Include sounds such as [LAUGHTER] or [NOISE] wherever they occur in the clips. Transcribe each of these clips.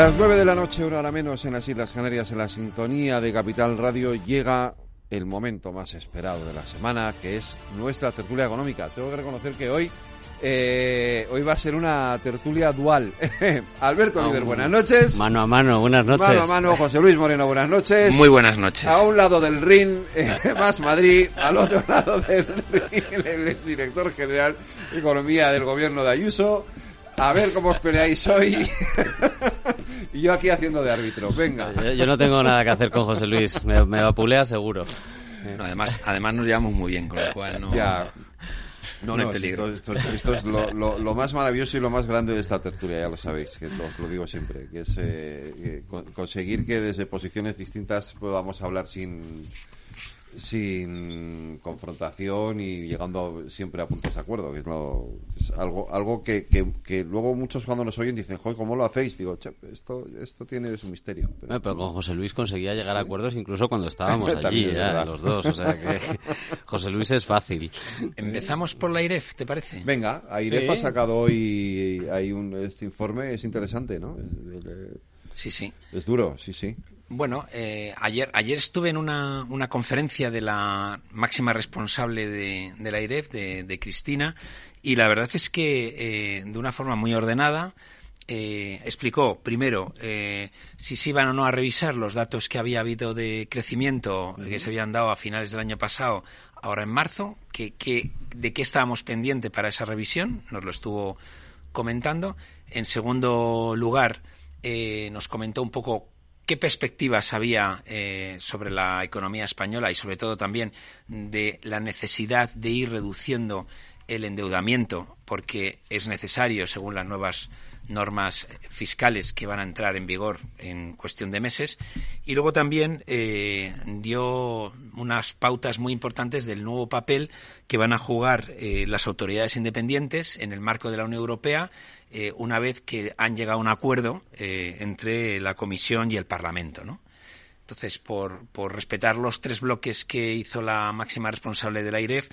Las nueve de la noche, una hora menos en las Islas Canarias, en la sintonía de Capital Radio, llega el momento más esperado de la semana, que es nuestra tertulia económica. Tengo que reconocer que hoy eh, hoy va a ser una tertulia dual. [LAUGHS] Alberto Líder, buenas noches. Mano a mano, buenas noches. Mano a mano, José Luis Moreno, buenas noches. Muy buenas noches. A un lado del ring, eh, más Madrid, al otro lado del ring, el director general de Economía del Gobierno de Ayuso. A ver cómo os peleáis hoy. [LAUGHS] y yo aquí haciendo de árbitro. Venga. Yo, no tengo nada que hacer con José Luis. Me, me vapulea seguro. No, además, además nos llevamos muy bien, con lo cual no. Ya. No, no, peligro. Esto, es lo, más maravilloso y lo más grande de esta tertulia, ya lo sabéis, que os lo digo siempre, que es eh, conseguir que desde posiciones distintas podamos hablar sin, sin confrontación y llegando siempre a puntos de acuerdo, que es, lo, algo algo que, que, luego muchos cuando nos oyen dicen, joder, ¿cómo lo hacéis? Digo, esto, esto tiene su misterio. Pero, con José Luis conseguía llegar a acuerdos incluso cuando estábamos [LAUGHS] allí, los dos, o sea que [LAUGHS] José Luis es fácil. Empezamos por la IREF, ¿te parece? Venga, IREF ha sacado hoy hay un, este informe, es interesante, ¿no? sí, sí. Es duro, sí, sí. Bueno, eh, ayer, ayer estuve en una, una, conferencia de la máxima responsable de, de la IREF, de, Cristina, y la verdad es que eh, de una forma muy ordenada eh, explicó primero si se iban o no a revisar los datos que había habido de crecimiento que se habían dado a finales del año pasado, ahora en marzo, que, que, de qué estábamos pendientes para esa revisión, nos lo estuvo comentando. En segundo lugar, nos comentó un poco qué perspectivas había eh, sobre la economía española y sobre todo también de la necesidad de ir reduciendo el endeudamiento porque es necesario según las nuevas normas fiscales que van a entrar en vigor en cuestión de meses. Y luego también eh, dio unas pautas muy importantes del nuevo papel que van a jugar eh, las autoridades independientes en el marco de la Unión Europea eh, una vez que han llegado a un acuerdo entre la Comisión y el Parlamento, ¿no? Entonces, por, por, respetar los tres bloques que hizo la máxima responsable de la IREF,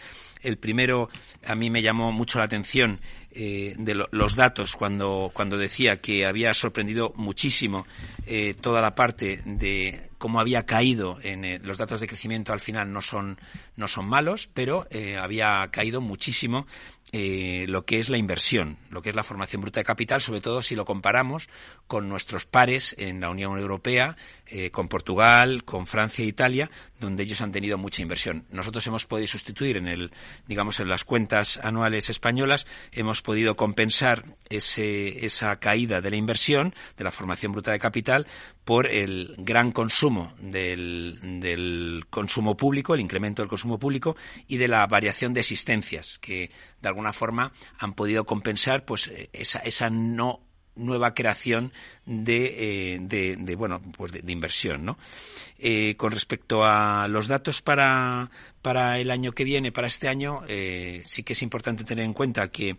el primero a mí me llamó mucho la atención eh, de los datos cuando, cuando decía que había sorprendido muchísimo eh, toda la parte de cómo había caído en eh, los datos de crecimiento al final no son no son malos pero había caído muchísimo lo que es la inversión lo que es la formación bruta de capital sobre todo si lo comparamos con nuestros pares en la Unión Europea con Portugal con Francia e Italia donde ellos han tenido mucha inversión. Nosotros hemos podido sustituir en el digamos en las cuentas anuales españolas hemos podido compensar ese, esa caída de la inversión, de la formación bruta de capital, por el gran consumo del, del consumo público, el incremento del consumo público y de la variación de existencias, que de alguna forma han podido compensar pues esa, esa no nueva creación de, eh, de, bueno pues de, inversión no eh, con respecto a los datos para para el año que viene para este año eh, sí que es importante tener en cuenta que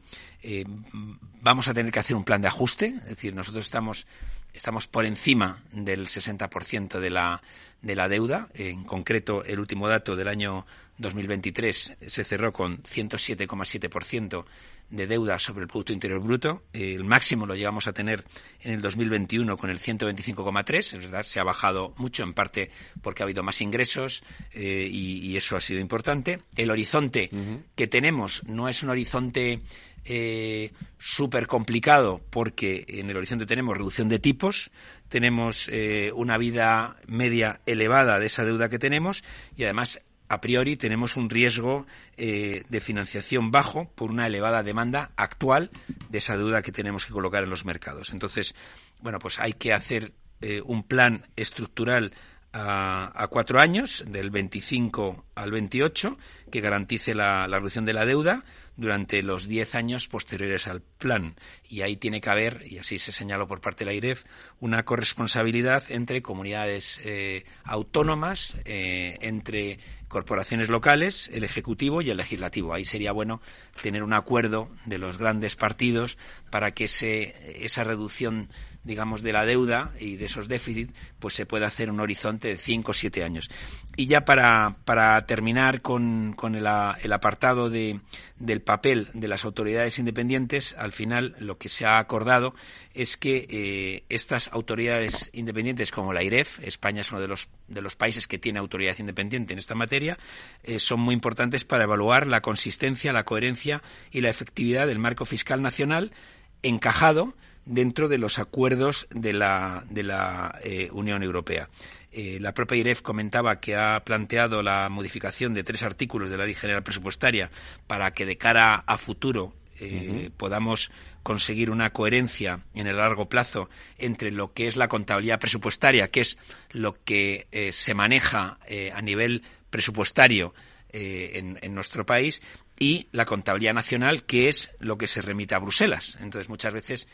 vamos a tener que hacer un plan de ajuste. Es decir nosotros estamos estamos por encima del 60% de la de la deuda. En concreto el último dato del año 2023 se cerró con 107,7% de deuda sobre el Producto Interior Bruto. El máximo lo llegamos a tener en el 2021 con el 125,3. Es verdad, se ha bajado mucho, en parte porque ha habido más ingresos eh, y, eso ha sido importante. El horizonte que tenemos no es un horizonte eh, súper complicado porque en el horizonte tenemos reducción de tipos, tenemos eh, una vida media elevada de esa deuda que tenemos y además a priori tenemos un riesgo eh, de financiación bajo por una elevada demanda actual de esa deuda que tenemos que colocar en los mercados. Entonces, bueno, pues hay que hacer eh, un plan estructural a, cuatro años, del 25 al 28, que garantice la, la reducción de la deuda durante los diez años posteriores al plan. Y ahí tiene que haber, y así se señaló por parte de la IREF, una corresponsabilidad entre comunidades eh, autónomas, entre corporaciones locales, el Ejecutivo y el Legislativo. Ahí sería bueno tener un acuerdo de los grandes partidos para que ese, esa reducción digamos, de la deuda y de esos déficits, pues se puede hacer un horizonte de 5 o 7 años. Y ya para, para terminar con, con el, el, apartado de, del papel de las autoridades independientes, al final lo que se ha acordado es que eh, estas autoridades independientes como la IREF, España es uno de los, de los países que tiene autoridad independiente en esta materia, eh, son muy importantes para evaluar la consistencia, la coherencia y la efectividad del marco fiscal nacional encajado dentro de los acuerdos de la, de la eh, Unión Europea. Eh, la propia IREF comentaba que ha planteado la modificación de tres artículos de la Ley General Presupuestaria para que de cara a futuro eh, podamos conseguir una coherencia en el largo plazo entre lo que es la contabilidad presupuestaria, que es lo que se maneja a nivel presupuestario en, en, nuestro país, y la contabilidad nacional, que es lo que se remite a Bruselas. Entonces, muchas veces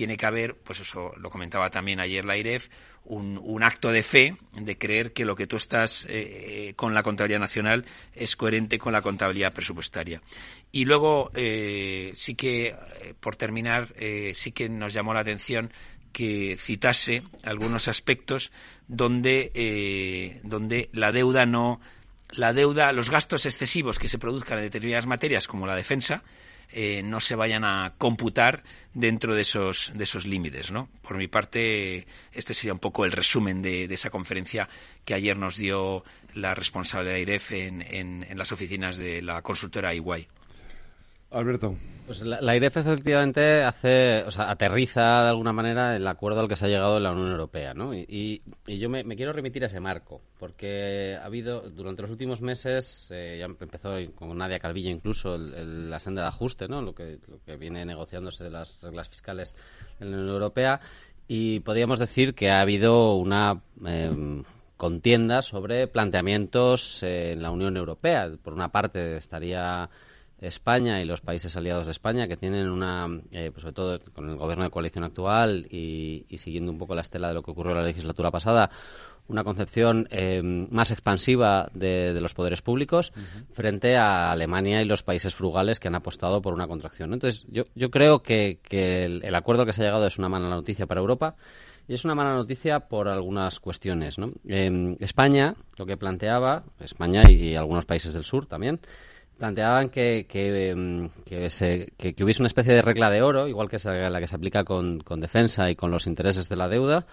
tiene que haber, pues eso lo comentaba también ayer la IREF, un, acto de fe de creer que lo que tú estás eh, eh, con la contabilidad nacional es coherente con la contabilidad presupuestaria. Y luego, eh, sí que, por terminar, sí que nos llamó la atención que citase algunos aspectos donde, donde la deuda no, la deuda, los gastos excesivos que se produzcan en determinadas materias como la defensa, eh, no se vayan a computar dentro de esos, de esos límites. ¿no? Por mi parte, este sería un poco el resumen de, esa conferencia que ayer nos dio la responsable de AIREF en, en, las oficinas de la consultora Iguay. Alberto. Pues la, IREF efectivamente hace, o sea, aterriza de alguna manera el acuerdo al que se ha llegado en la Unión Europea, ¿no? Y, yo me, quiero remitir a ese marco, porque ha habido, durante los últimos meses, eh, ya empezó con Nadia Calvillo incluso la senda de ajuste, ¿no? Lo que, lo que viene negociándose de las reglas fiscales de la Unión Europea, y podríamos decir que ha habido una... Em, contienda sobre planteamientos en la Unión Europea. Por una parte estaría España y los países aliados de España, que tienen una, eh, pues sobre todo con el gobierno de coalición actual y, siguiendo un poco la estela de lo que ocurrió en la legislatura pasada, una concepción eh, más expansiva de, los poderes públicos frente a Alemania y los países frugales que han apostado por una contracción. Entonces, yo, yo creo que, el, acuerdo que se ha llegado es una mala noticia para Europa. Y es una mala noticia por algunas cuestiones. ¿no? España, lo que planteaba, España y algunos países del sur también, planteaban que, que, mm, que, hubiese una especie de regla de oro, igual que la que se aplica con, con, defensa y con los intereses de la deuda,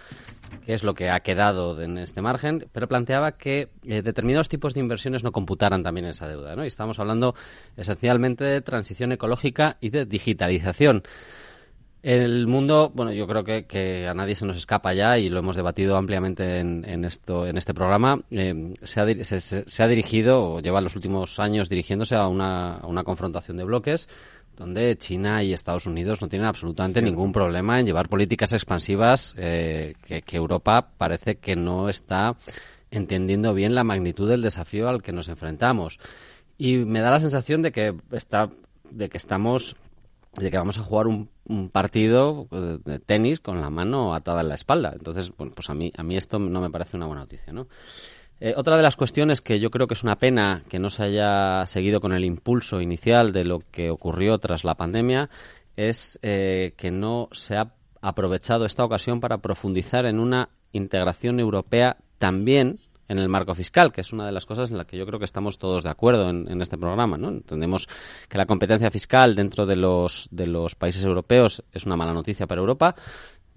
que es lo que ha quedado en este margen, pero planteaba que eh, determinados tipos de inversiones no computaran también esa deuda. ¿no? Y estamos hablando esencialmente de transición ecológica y de digitalización. El mundo, bueno, yo creo que, a nadie se nos escapa ya y lo hemos debatido ampliamente en, esto, en este programa. Eh, se, ha, se, ha, dirigido, o lleva los últimos años dirigiéndose a una, confrontación de bloques donde China y Estados Unidos no tienen absolutamente ningún problema en llevar políticas expansivas eh, que, que Europa parece que no está entendiendo bien la magnitud del desafío al que nos enfrentamos. Y me da la sensación de que está de que estamos de que vamos a jugar un, partido eh, de tenis con la mano atada en la espalda. Entonces, bueno, pues a mí, a mí esto no me parece una buena noticia, ¿no? Eh, otra de las cuestiones que yo creo que es una pena que no se haya seguido con el impulso inicial de lo que ocurrió tras la pandemia es eh, que no se ha aprovechado esta ocasión para profundizar en una integración europea también en el marco fiscal, que es una de las cosas en las que yo creo que estamos todos de acuerdo en, este programa. ¿no? Entendemos que la competencia fiscal dentro de los, de los países europeos es una mala noticia para Europa,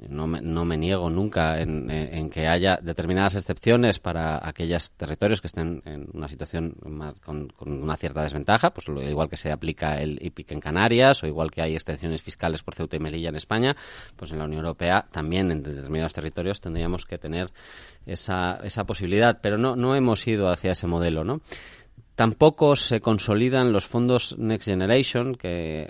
no me, no me niego nunca en, que haya determinadas excepciones para aquellos territorios que estén en una situación con, una cierta desventaja, pues igual que se aplica el IPIC en Canarias o igual que hay excepciones fiscales por Ceuta y Melilla en España, pues en la Unión Europea también en determinados territorios tendríamos que tener esa, esa posibilidad, pero no, no hemos ido hacia ese modelo, ¿no? Tampoco se consolidan los fondos Next Generation, que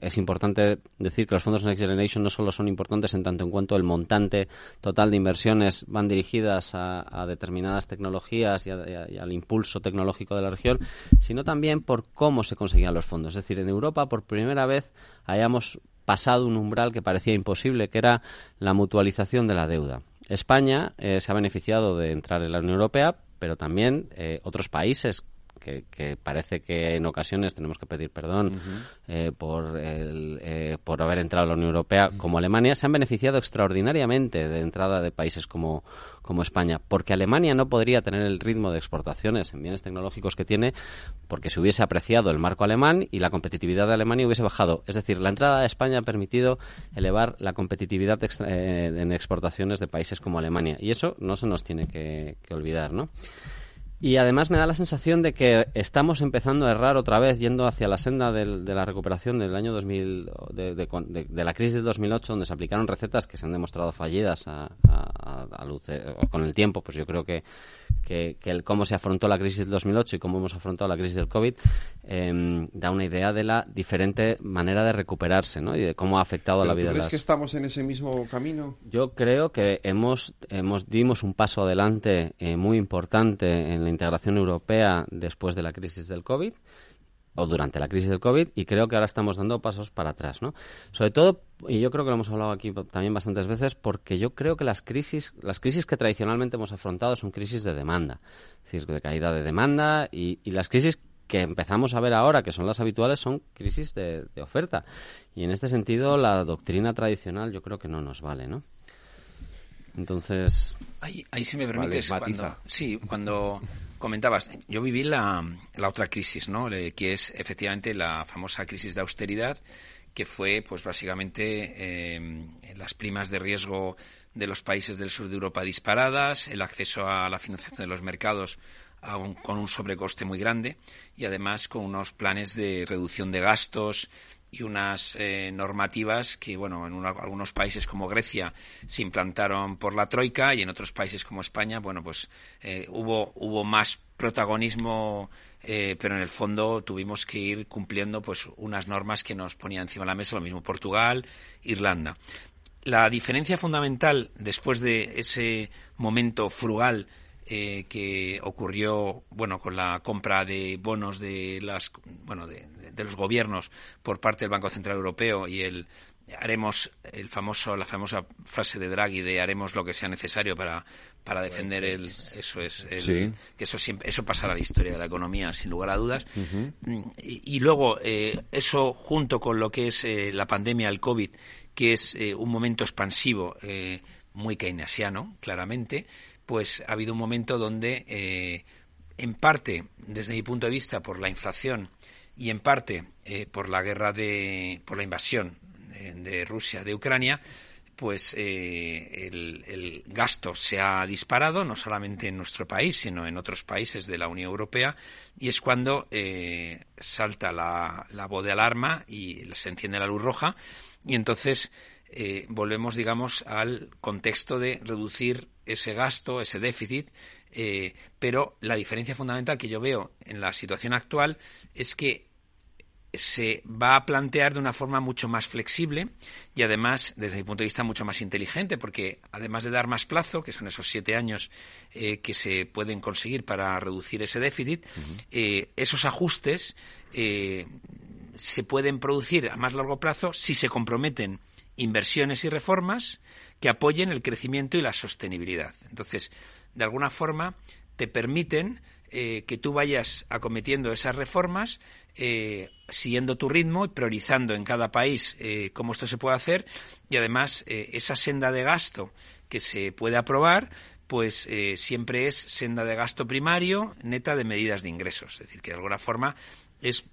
es, importante decir que los fondos Next Generation no solo son importantes en tanto en cuanto el montante total de inversiones van dirigidas a, determinadas tecnologías y, al impulso tecnológico de la región, sino también por cómo se conseguían los fondos. Es decir, en Europa por primera vez hayamos pasado un umbral que parecía imposible, que era la mutualización de la deuda. España eh, se ha beneficiado de entrar en la Unión Europea, pero también eh, otros países que, parece que en ocasiones tenemos que pedir perdón eh, por, el, eh, por haber entrado a la Unión Europea, como Alemania, se han beneficiado extraordinariamente de entrada de países como, como España, porque Alemania no podría tener el ritmo de exportaciones en bienes tecnológicos que tiene porque se hubiese apreciado el marco alemán y la competitividad de Alemania hubiese bajado. Es decir, la entrada a España ha permitido elevar la competitividad eh, en exportaciones de países como Alemania. Y eso no se nos tiene que, que olvidar, ¿no? Y además me da la sensación de que estamos empezando a errar otra vez, yendo hacia la senda del, de la recuperación del año 2000, de, de, la crisis del 2008, donde se aplicaron recetas que se han demostrado fallidas a, a, luz, con el tiempo. Pues yo creo que, que, el, cómo se afrontó la crisis del 2008 y cómo hemos afrontado la crisis del COVID em, da una idea de la diferente manera de recuperarse ¿no? y de cómo ha afectado a la vida ¿tú crees de las... que estamos en ese mismo camino? Yo creo que hemos, hemos dimos un paso adelante eh, muy importante en la integración europea después de la crisis del COVID o durante la crisis del COVID y creo que ahora estamos dando pasos para atrás, ¿no? Sobre todo, y yo creo que lo hemos hablado aquí también bastantes veces, porque yo creo que las crisis, las crisis que tradicionalmente hemos afrontado son crisis de demanda, es decir, de caída de demanda y, las crisis que empezamos a ver ahora, que son las habituales, son crisis de, oferta. Y en este sentido, la doctrina tradicional yo creo que no nos vale, ¿no? Entonces... Ahí, ahí si me permites, cuando, sí, cuando comentabas, yo viví la, la otra crisis, ¿no? que es efectivamente la famosa crisis de austeridad, que fue, pues básicamente, eh, las primas de riesgo de los países del sur de Europa disparadas, el acceso a la financiación de los mercados con un sobrecoste muy grande y además con unos planes de reducción de gastos y unas eh, normativas que, bueno, en algunos países como Grecia se implantaron por la Troika y en otros países como España, bueno, pues eh, hubo, hubo más protagonismo, eh, pero en el fondo tuvimos que ir cumpliendo pues unas normas que nos ponían encima de la mesa, lo mismo Portugal, Irlanda. La diferencia fundamental después de ese momento frugal eh, que ocurrió bueno con la compra de bonos de las bueno de, los gobiernos por parte del Banco Central Europeo y el haremos el famoso la famosa frase de Draghi de haremos lo que sea necesario para para defender el eso es el, que eso siempre eso pasará a la historia de la economía sin lugar a dudas. Y, luego eh, eso junto con lo que es eh, la pandemia el covid que es un momento expansivo muy keynesiano claramente pues ha habido un momento donde, eh, en parte, desde mi punto de vista, por la inflación y en parte eh, por la guerra de, por la invasión de, Rusia de Ucrania, pues eh, el, gasto se ha disparado, no solamente en nuestro país, sino en otros países de la Unión Europea, y es cuando salta la, la voz de alarma y se enciende la luz roja, y entonces volvemos, digamos, al contexto de reducir ese gasto, ese déficit, eh, pero la diferencia fundamental que yo veo en la situación actual es que se va a plantear de una forma mucho más flexible y además, desde mi punto de vista, mucho más inteligente, porque además de dar más plazo, que son esos siete años eh, que se pueden conseguir para reducir ese déficit, eh, esos ajustes se pueden producir a más largo plazo si se comprometen inversiones y reformas que apoyen el crecimiento y la sostenibilidad. Entonces, de alguna forma, te permiten eh, que tú vayas acometiendo esas reformas eh, siguiendo tu ritmo y priorizando en cada país eh, cómo esto se puede hacer. Y además esa senda de gasto que se puede aprobar pues siempre es senda de gasto primario neta de medidas de ingresos. Es decir que de alguna forma es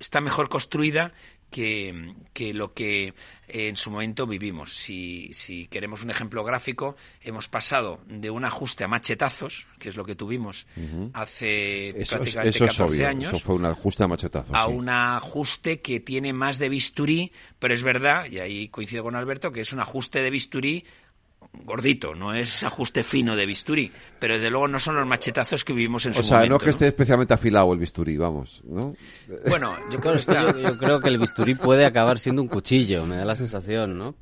está mejor construida que, que, lo que en su momento vivimos. Si, si, queremos un ejemplo gráfico, hemos pasado de un ajuste a machetazos, que es lo que tuvimos hace prácticamente 14 años. Eso fue un ajuste a machetazos. A un ajuste que tiene más de bisturí, pero es verdad, y ahí coincido con Alberto, que es un ajuste de bisturí gordito, no es ajuste fino de bisturí, pero desde luego no son los machetazos que vivimos en su momento. O sea, no que esté especialmente afilado el bisturí, vamos, ¿no? Bueno, yo creo, que yo, creo que el bisturí puede acabar siendo un cuchillo, me da la sensación, ¿no?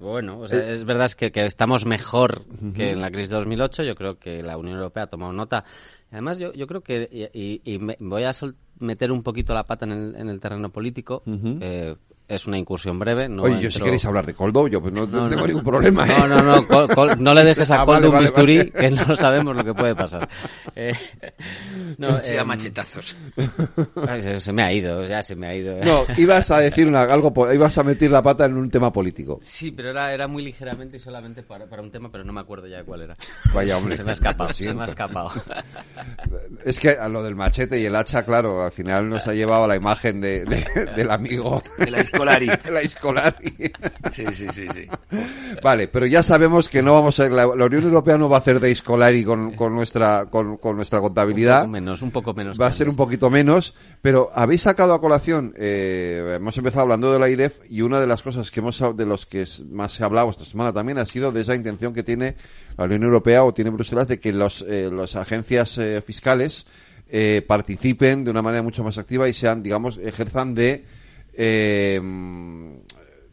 Bueno, es verdad que, que estamos mejor que en la crisis de 2008, yo creo que la Unión Europea ha tomado nota. Además, yo, yo creo que, y, voy a meter un poquito la pata en el, en el terreno político, es una incursión breve. No Oye, yo si queréis hablar de Coldo, yo pues no, tengo ningún problema. No, ¿eh? no, no, no le dejes a [LAUGHS] ah, Coldo un bisturí, que no sabemos lo que puede pasar. [LAUGHS] Eh, no, eh, machetazos. se, me ha ido, ya se me ha ido. No, ibas a decir una, algo, ibas a meter la pata en un tema político. Sí, pero era, era muy ligeramente y solamente para, para un tema, pero no me acuerdo ya cuál era. Vaya hombre. Se me ha escapado, se me ha [LAUGHS] escapado. Es que a lo del machete y el hacha, claro, al final nos ha llevado a la imagen de, del amigo. De la [LAUGHS] La Escolari. Sí, sí, sí, sí. Vale, pero ya sabemos que no vamos a... La, la Unión Europea no va a hacer de Escolari con, con nuestra, con, con, nuestra contabilidad. Un poco menos, un poco menos. Va a ser un poquito menos, pero habéis sacado a colación, eh, hemos empezado hablando de la IREF y una de las cosas que hemos, de los que más se ha hablado esta semana también ha sido de esa intención que tiene la Unión Europea o tiene Bruselas de que los, eh, las agencias eh, fiscales eh, participen de una manera mucho más activa y sean, digamos, ejerzan de eh,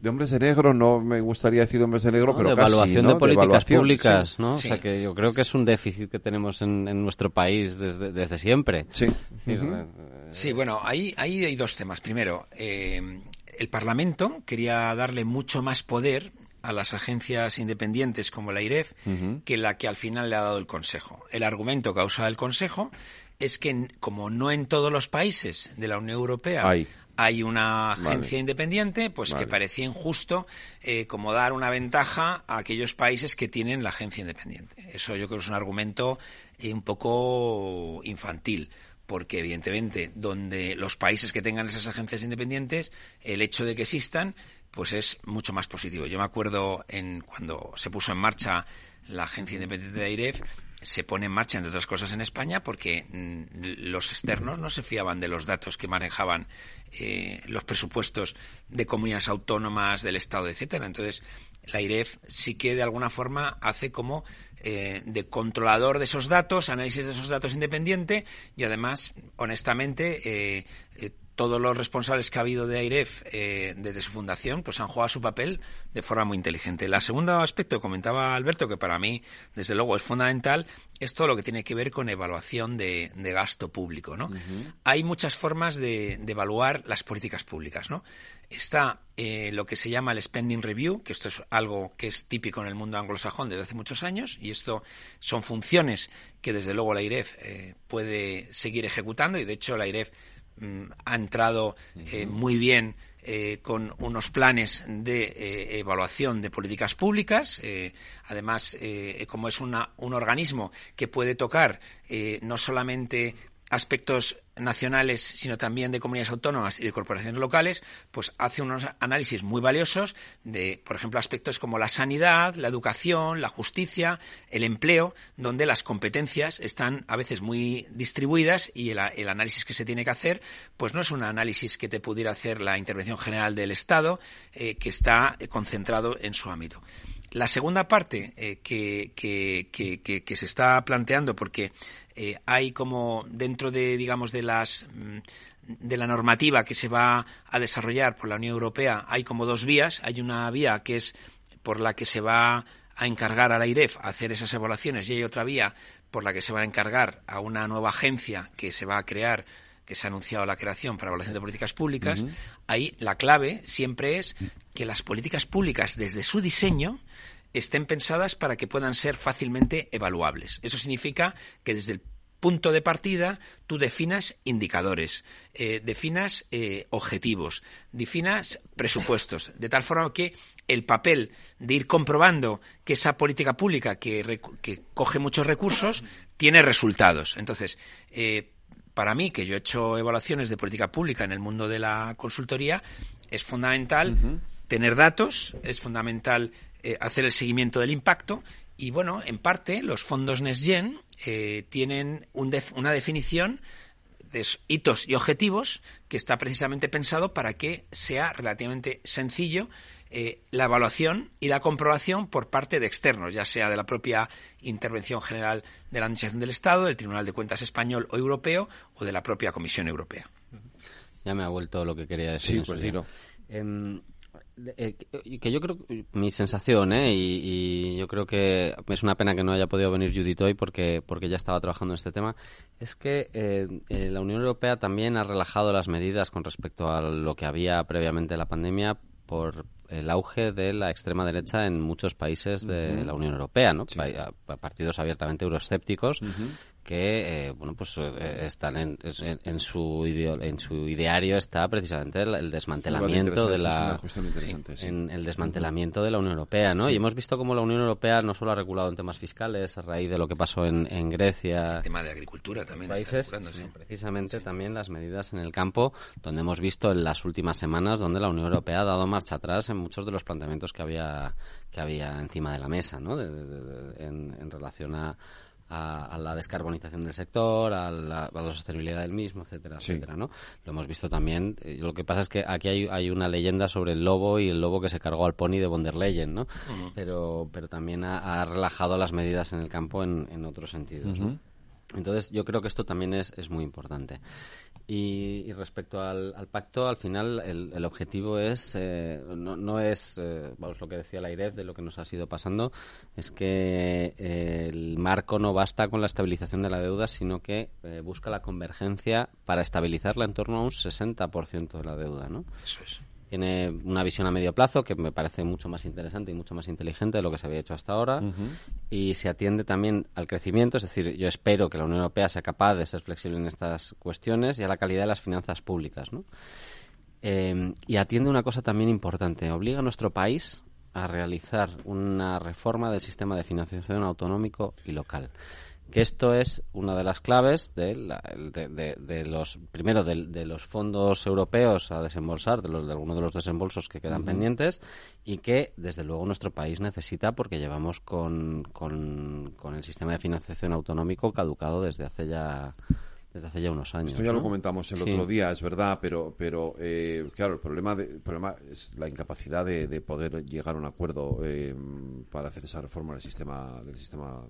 de hombres de negro, no me gustaría decir hombres de negro, pero de evaluación de políticas públicas, ¿no? O sea que yo creo que es un déficit que tenemos en, nuestro país desde, desde siempre. Sí. Sí, bueno, ahí, ahí hay dos temas. Primero, eh, el Parlamento quería darle mucho más poder a las agencias independientes como la IREF que la que al final le ha dado el Consejo. El argumento que ha usado el Consejo es que como no en todos los países de la Unión Europea hay una agencia independiente, pues que parecía injusto eh, como dar una ventaja a aquellos países que tienen la agencia independiente. Eso yo creo que es un argumento eh, un poco infantil porque evidentemente donde los países que tengan esas agencias independientes, el hecho de que existan, pues es mucho más positivo. Yo me acuerdo en cuando se puso en marcha la agencia independiente de AIREF, se pone en marcha, entre otras cosas, en España porque mm, los externos no se fiaban de los datos que manejaban eh, los presupuestos de comunidades autónomas, del Estado, etcétera. Entonces, la IREF sí que de alguna forma hace como eh, de controlador de esos datos, análisis de esos datos independiente y además, honestamente, eh, todos los responsables que ha habido de AIREF eh, desde su fundación pues han jugado su papel de forma muy inteligente. El segundo aspecto, comentaba Alberto, que para mí, desde luego, es fundamental, es todo lo que tiene que ver con evaluación de, gasto público. ¿no? Hay muchas formas de, evaluar las políticas públicas. ¿no? Está eh, lo que se llama el Spending Review, que esto es algo que es típico en el mundo anglosajón desde hace muchos años, y esto son funciones que desde luego la IREF eh, puede seguir ejecutando, y de hecho la IREF ha entrado eh, muy bien eh, con unos planes de eh, evaluación de políticas públicas. además, como es un organismo que puede tocar no solamente aspectos nacionales, sino también de comunidades autónomas y de corporaciones locales, pues hace unos análisis muy valiosos de, por ejemplo, aspectos como la sanidad, la educación, la justicia, el empleo, donde las competencias están a veces muy distribuidas y el, análisis que se tiene que hacer, pues no es un análisis que te pudiera hacer la intervención general del Estado, eh, que está concentrado en su ámbito. La segunda parte eh, que, que, se está planteando, porque eh, hay como dentro de, digamos, de las mm, de la normativa que se va a desarrollar por la Unión Europea, hay como dos vías. Hay una vía que es por la que se va a encargar a la IREF a hacer esas evaluaciones y hay otra vía por la que se va a encargar a una nueva agencia que se va a crear que se ha anunciado la creación para evaluación de políticas públicas, ahí la clave siempre es que las políticas públicas desde su diseño estén pensadas para que puedan ser fácilmente evaluables. Eso significa que desde el punto de partida tú definas indicadores, eh, definas eh, objetivos, definas presupuestos, de tal forma que el papel de ir comprobando que esa política pública que, coge muchos recursos tiene resultados. Entonces, eh, para mí, que yo he hecho evaluaciones de política pública en el mundo de la consultoría, es fundamental tener datos, es fundamental eh, hacer el seguimiento del impacto y bueno, en parte los fondos NextGen eh, tienen una definición de hitos y objetivos que está precisamente pensado para que sea relativamente sencillo eh, la evaluación y la comprobación por parte de externos, ya sea de la propia Intervención General de la Administración del Estado, del Tribunal de Cuentas español o europeo o de la propia Comisión Europea. Ya me ha vuelto lo que quería decir. Sí, pues Eh, que yo creo, mi sensación, ¿eh? Y, yo creo que es una pena que no haya podido venir Judith hoy porque, porque ya estaba trabajando en este tema, es que eh, eh, la Unión Europea también ha relajado las medidas con respecto a lo que había previamente la pandemia por el auge de la extrema derecha en muchos países de la Unión Europea, ¿no? Partidos abiertamente euroescépticos que eh, bueno pues eh, están en, en, su en su ideario está precisamente el, desmantelamiento de la en el desmantelamiento de la Unión Europea no y hemos visto cómo la Unión Europea no solo ha regulado en temas fiscales a raíz de lo que pasó en, en Grecia. El tema de agricultura también países precisamente también las medidas en el campo donde hemos visto en las últimas semanas donde la Unión Europea ha dado marcha atrás en muchos de los planteamientos que había que había encima de la mesa no en relación a a, la descarbonización del sector, a la, sostenibilidad del mismo, etcétera, etcétera, ¿no? Lo hemos visto también. Eh, lo que pasa es que aquí hay, hay, una leyenda sobre el lobo y el lobo que se cargó al pony de von der Leyen, ¿no? pero, pero también ha, relajado las medidas en el campo en, en otros sentidos, ¿no? Entonces, yo creo que esto también es, es muy importante. Y, respecto al, pacto, al final el, objetivo es, eh, no, no, es, eh, vamos, lo que decía la IREF de lo que nos ha sido pasando, es que eh, el marco no basta con la estabilización de la deuda, sino que busca la convergencia para estabilizarla en torno a un 60% de la deuda, ¿no? Eso es tiene una visión a medio plazo que me parece mucho más interesante y mucho más inteligente de lo que se había hecho hasta ahora. Y se atiende también al crecimiento, es decir, yo espero que la Unión Europea sea capaz de ser flexible en estas cuestiones y a la calidad de las finanzas públicas, ¿no? Eh, y atiende una cosa también importante, obliga a nuestro país a realizar una reforma del sistema de financiación autonómico y local que esto es una de las claves de, de, los primero de, los fondos europeos a desembolsar de, los, de algunos de los desembolsos que quedan pendientes y que desde luego nuestro país necesita porque llevamos con, con, con el sistema de financiación autonómico caducado desde hace ya desde hace ya unos años. Esto ya lo comentamos el otro día, es verdad, pero, pero eh, claro, el problema, de, problema es la incapacidad de, poder llegar a un acuerdo eh, para hacer esa reforma del sistema del sistema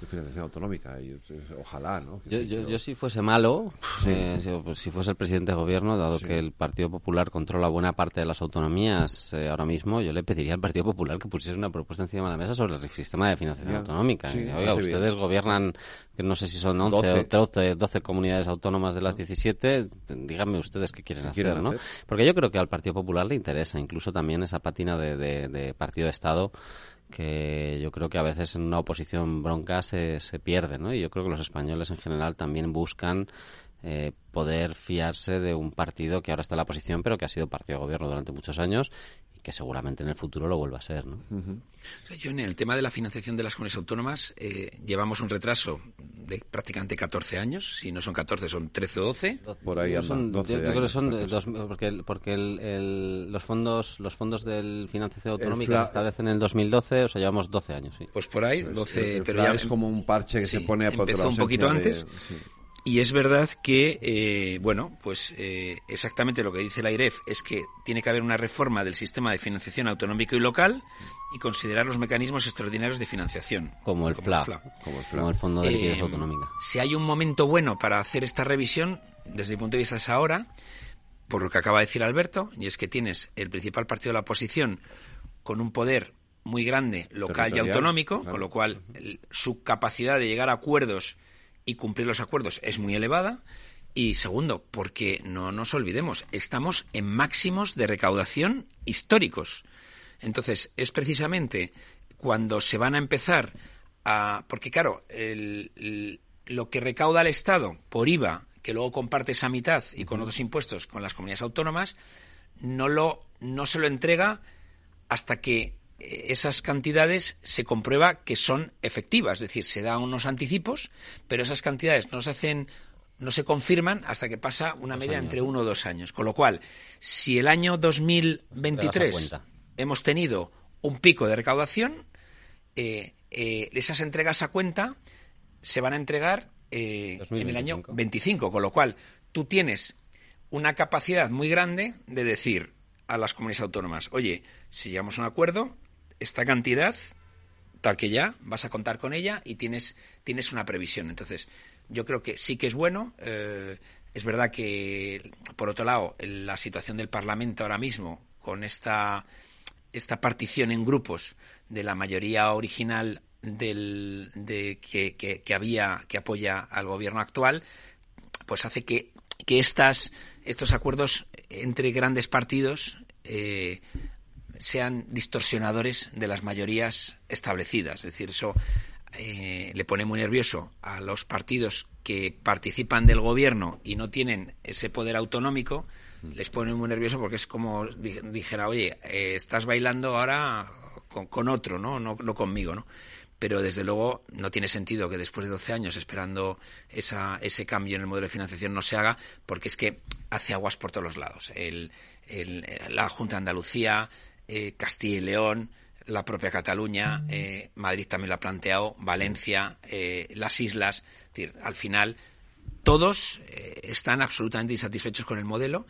de financiación autonómica. Y, ojalá, ¿no? Yo, yo, si fuese malo, eh, pues, si, fuese el presidente de gobierno, dado que el Partido Popular controla buena parte de las autonomías ahora mismo, yo le pediría al Partido Popular que pusiese una propuesta encima de la mesa sobre el sistema de financiación autonómica. oiga, ustedes gobiernan, que no sé si son 11 o 12, 12 comunidades autónomas de las 17, díganme ustedes qué quieren, hacer, ¿no? Porque yo creo que al Partido Popular le interesa incluso también esa patina de, partido de Estado que yo creo que a veces en una oposición bronca se, se pierde, ¿no? Y yo creo que los españoles en general también buscan eh, poder fiarse de un partido que ahora está en la oposición, pero que ha sido partido de gobierno durante muchos años que seguramente en el futuro lo vuelva a ser. ¿no? yo en el tema de la financiación de las comunidades autónomas eh, llevamos un retraso de prácticamente 14 años, si no son 14 son 13 o 12. Por ahí son, 12 yo, creo que son dos, porque, porque el, los fondos los fondos del financiación autonómica se establecen en el 2012, o sea, llevamos 12 años. Sí. Pues por ahí, 12, pero ya es como un parche que se pone a empezó un poquito antes. Y es verdad que, eh, bueno, pues eh, exactamente lo que dice la IREF es que tiene que haber una reforma del sistema de financiación autonómico y local y considerar los mecanismos extraordinarios de financiación. Como el, FLA, Como, el Fondo de Liquidez eh, Autonómica. Si hay un momento bueno para hacer esta revisión, desde mi punto de vista es ahora, por lo que acaba de decir Alberto, y es que tienes el principal partido de la oposición con un poder muy grande local y autonómico, con lo cual su capacidad de llegar a acuerdos y cumplir los acuerdos es muy elevada. Y segundo, porque no nos olvidemos, estamos en máximos de recaudación históricos. Entonces, es precisamente cuando se van a empezar a... Porque claro, lo que recauda el Estado por IVA, que luego comparte esa mitad y con otros impuestos con las comunidades autónomas, no, lo, no se lo entrega hasta que esas cantidades se comprueba que son efectivas, es decir, se dan unos anticipos, pero esas cantidades no se hacen no se confirman hasta que pasa una media entre uno o dos años. Con lo cual, si el año 2023 hemos tenido un pico de recaudación, eh, eh, esas entregas a cuenta se van a entregar eh, en el año 25, con lo cual tú tienes una capacidad muy grande de decir a las comunidades autónomas, oye, si llegamos a un acuerdo, esta cantidad, tal que ya, vas a contar con ella y tienes, tienes una previsión. Entonces, yo creo que sí que es bueno. Eh, es verdad que, por otro lado, la situación del Parlamento ahora mismo, con esta esta partición en grupos de la mayoría original del, de, que, que, había que apoya al gobierno actual, pues hace que, que estas, estos acuerdos entre grandes partidos eh, sean distorsionadores de las mayorías establecidas. Es decir, eso eh, le pone muy nervioso a los partidos que participan del gobierno y no tienen ese poder autonómico, les pone muy nervioso porque es como dijera, oye, eh, estás bailando ahora con, otro, ¿no? ¿no? No conmigo, ¿no? Pero desde luego no tiene sentido que después de 12 años esperando esa, ese cambio en el modelo de financiación no se haga porque es que hace aguas por todos los lados. El, el, la Junta de Andalucía, eh, Castilla y León, la propia Cataluña, eh, Madrid también lo ha planteado, Valencia, eh, las islas, es decir, al final todos eh, están absolutamente insatisfechos con el modelo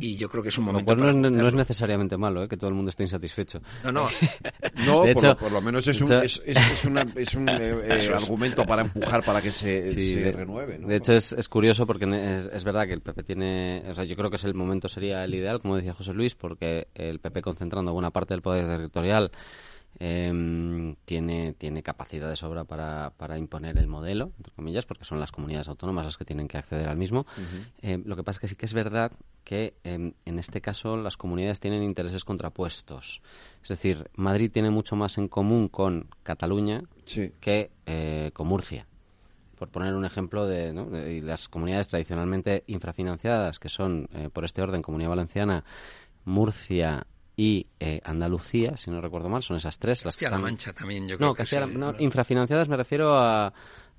y yo creo que es un momento. Lo no, es, necesariamente malo que todo el mundo esté insatisfecho. No, no. [LAUGHS] no por, lo, por, lo, menos es un, es, es, es un [LAUGHS] argumento para empujar para que se, renueve. De hecho, es, curioso porque es, verdad que el PP tiene. O sea, yo creo que es el momento sería el ideal, como decía José Luis, porque el PP concentrando buena parte del poder territorial eh, tiene, tiene capacidad de sobra para, para, imponer el modelo, entre comillas, porque son las comunidades autónomas las que tienen que acceder al mismo. Eh, lo que pasa es que sí que es verdad que em, en este caso las comunidades tienen intereses contrapuestos. Es decir, Madrid tiene mucho más en común con Cataluña que eh, con Murcia por poner un ejemplo de, ¿no? de, las comunidades tradicionalmente infrafinanciadas, que son, eh, por este orden, Comunidad Valenciana, Murcia, y eh, Andalucía, si no recuerdo mal, son esas tres. Las Castilla-La Mancha también, yo creo que no, infrafinanciadas me refiero a,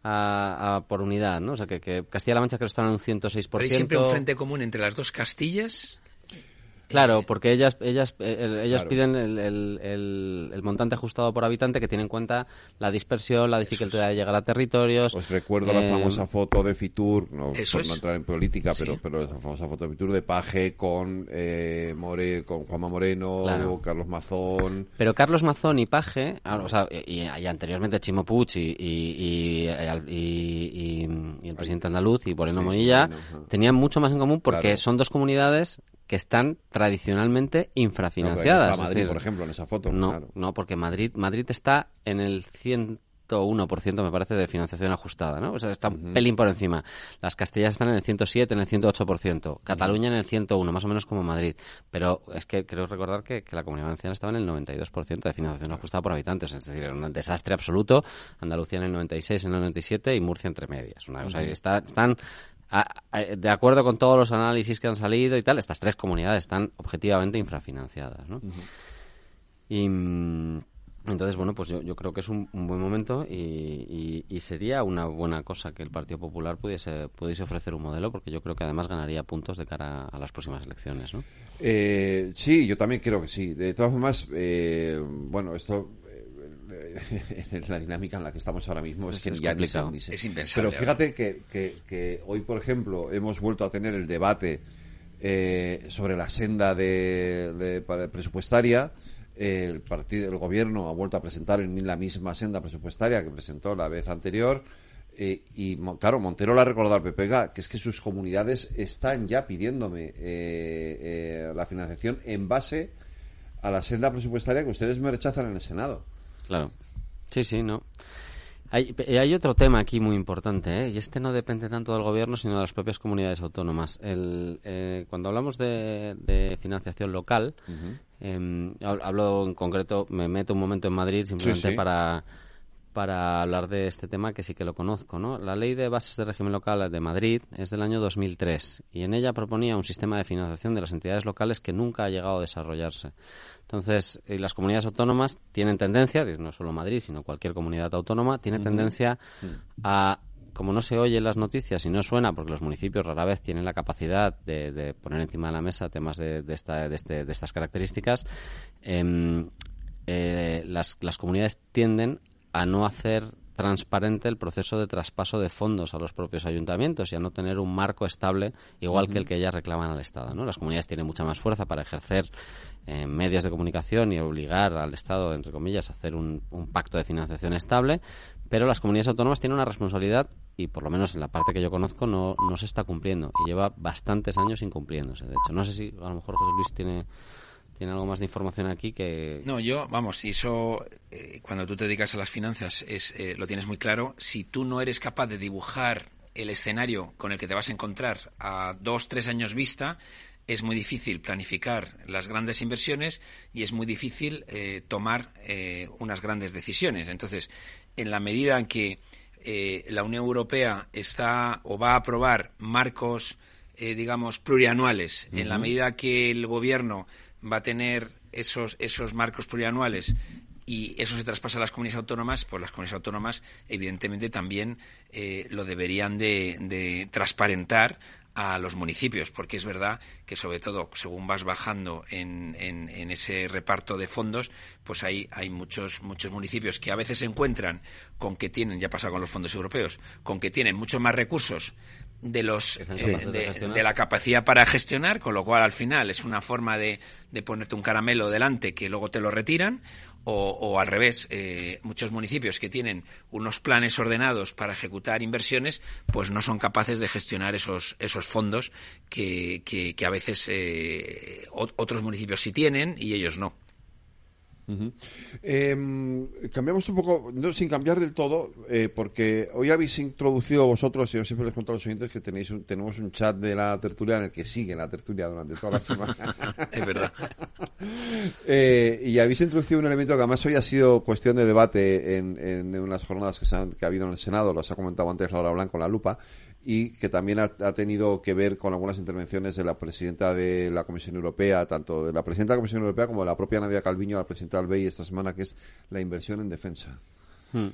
a, por unidad, ¿no? O sea, que, que Castilla-La Mancha creo que están en un 106%. Pero hay siempre un frente común entre las dos Castillas Claro, porque ellas ellas eh, ellas piden el, el, el, montante ajustado por habitante que tiene en cuenta la dispersión, la dificultad de llegar a territorios. Os recuerdo la eh, famosa foto de Fitur, no por no entrar en política, pero pero esa famosa foto de Fitur de Paje con eh, More, con Juanma Moreno, Carlos Mazón. Pero Carlos Mazón y Paje, ah, o sea, y, anteriormente Chimo Puig y, y, y, el presidente andaluz y Moreno Monilla tenían mucho más en común porque son dos comunidades que están tradicionalmente infrafinanciadas. No, Madrid, por ejemplo, en esa foto. No, no, porque Madrid, Madrid está en el 101%, me parece, de financiación ajustada, ¿no? O sea, está un pelín por encima. Las Castillas están en el 107, en el 108%. Cataluña en el 101, más o menos como Madrid. Pero es que creo recordar que, la Comunidad Valenciana estaba en el 92% de financiación ajustada por habitantes. Es decir, un desastre absoluto. Andalucía en el 96, en el 97 y Murcia entre medias. Una, o sea, están de acuerdo con todos los análisis que han salido y tal, estas tres comunidades están objetivamente infrafinanciadas, ¿no? Y mm, entonces, bueno, pues yo, creo que es un, buen momento y, sería una buena cosa que el Partido Popular pudiese, pudiese ofrecer un modelo, porque yo creo que además ganaría puntos de cara a las próximas elecciones, ¿no? Eh, sí, yo también creo que sí. De todas formas, eh, bueno, esto [LAUGHS] en la dinámica en la que estamos ahora mismo es, que ya ni Es impensable. Pero fíjate que, que, hoy, por ejemplo, hemos vuelto a tener el debate eh, sobre la senda de, presupuestaria. El partido, el gobierno ha vuelto a presentar en la misma senda presupuestaria que presentó la vez anterior. Eh, y claro, Montero la ha recordado al PPG, que es que sus comunidades están ya pidiéndome eh, la financiación en base a la senda presupuestaria que ustedes me rechazan en el Senado. Claro. Sí, sí, no. Hay, hay otro tema aquí muy importante, ¿eh? y este no depende tanto del gobierno, sino de las propias comunidades autónomas. El, eh, cuando hablamos de, financiación local, em, hablo en concreto, me meto un momento en Madrid simplemente para para hablar de este tema que sí que lo conozco. ¿no? La Ley de Bases de Régimen Local de Madrid es del año 2003 y en ella proponía un sistema de financiación de las entidades locales que nunca ha llegado a desarrollarse. Entonces, eh, las comunidades autónomas tienen tendencia, no solo Madrid, sino cualquier comunidad autónoma, tiene tendencia a como no se oye en las noticias y no suena, porque los municipios rara vez tienen la capacidad de, poner encima de la mesa temas de, de, esta, de, este, de estas características, em, eh, las, las comunidades tienden a no hacer transparente el proceso de traspaso de fondos a los propios ayuntamientos y a no tener un marco estable igual que el que ellas reclaman al Estado. ¿no? Las comunidades tienen mucha más fuerza para ejercer eh, medios de comunicación y obligar al Estado, entre comillas, a hacer un, pacto de financiación estable, pero las comunidades autónomas tienen una responsabilidad y por lo menos en la parte que yo conozco no, no se está cumpliendo y lleva bastantes años incumpliéndose. De hecho, no sé si a lo mejor José Luis tiene tiene algo más de información aquí que... No, yo, vamos, y eso, eh, cuando tú te dedicas a las finanzas, es, eh, lo tienes muy claro. Si tú no eres capaz de dibujar el escenario con el que te vas a encontrar a dos, tres años vista, es muy difícil planificar las grandes inversiones y es muy difícil eh, tomar unas grandes decisiones. Entonces, en la medida en que la Unión Europea está o va a aprobar marcos, digamos, plurianuales, en la medida que el gobierno va a tener esos, esos marcos plurianuales y eso se traspasa a las comunidades autónomas, pues las comunidades autónomas evidentemente también eh, lo deberían de, transparentar a los municipios, porque es verdad que sobre todo según vas bajando en, en, ese reparto de fondos, pues hay, hay muchos, muchos municipios que a veces se encuentran con que tienen, ya pasa con los fondos europeos, con que tienen muchos más recursos de los eh, de, la capacidad para gestionar, con lo cual al final es una forma de, de ponerte un caramelo delante que luego te lo retiran, o, al revés, eh, muchos municipios que tienen unos planes ordenados para ejecutar inversiones, pues no son capaces de gestionar esos, esos fondos que, que, a veces eh, otros municipios sí tienen y ellos no. Em, cambiamos un poco, no, sin cambiar del todo, eh, porque hoy habéis introducido vosotros, y yo siempre les cuento a los oyentes que tenéis tenemos un chat de la tertulia en el que sigue la tertulia durante toda la [LAUGHS] semana. es verdad. [LAUGHS] Eh, y habéis introducido un elemento que además hoy ha sido cuestión de debate en, en unas jornadas que, que ha habido en el Senado, los ha comentado antes Laura Blanco en la lupa, y que también ha, tenido que ver con algunas intervenciones de la presidenta de la Comisión Europea, tanto de la presidenta de la Comisión Europea como de la propia Nadia Calviño, la presidenta del BEI esta semana, que es la inversión en defensa. Hmm.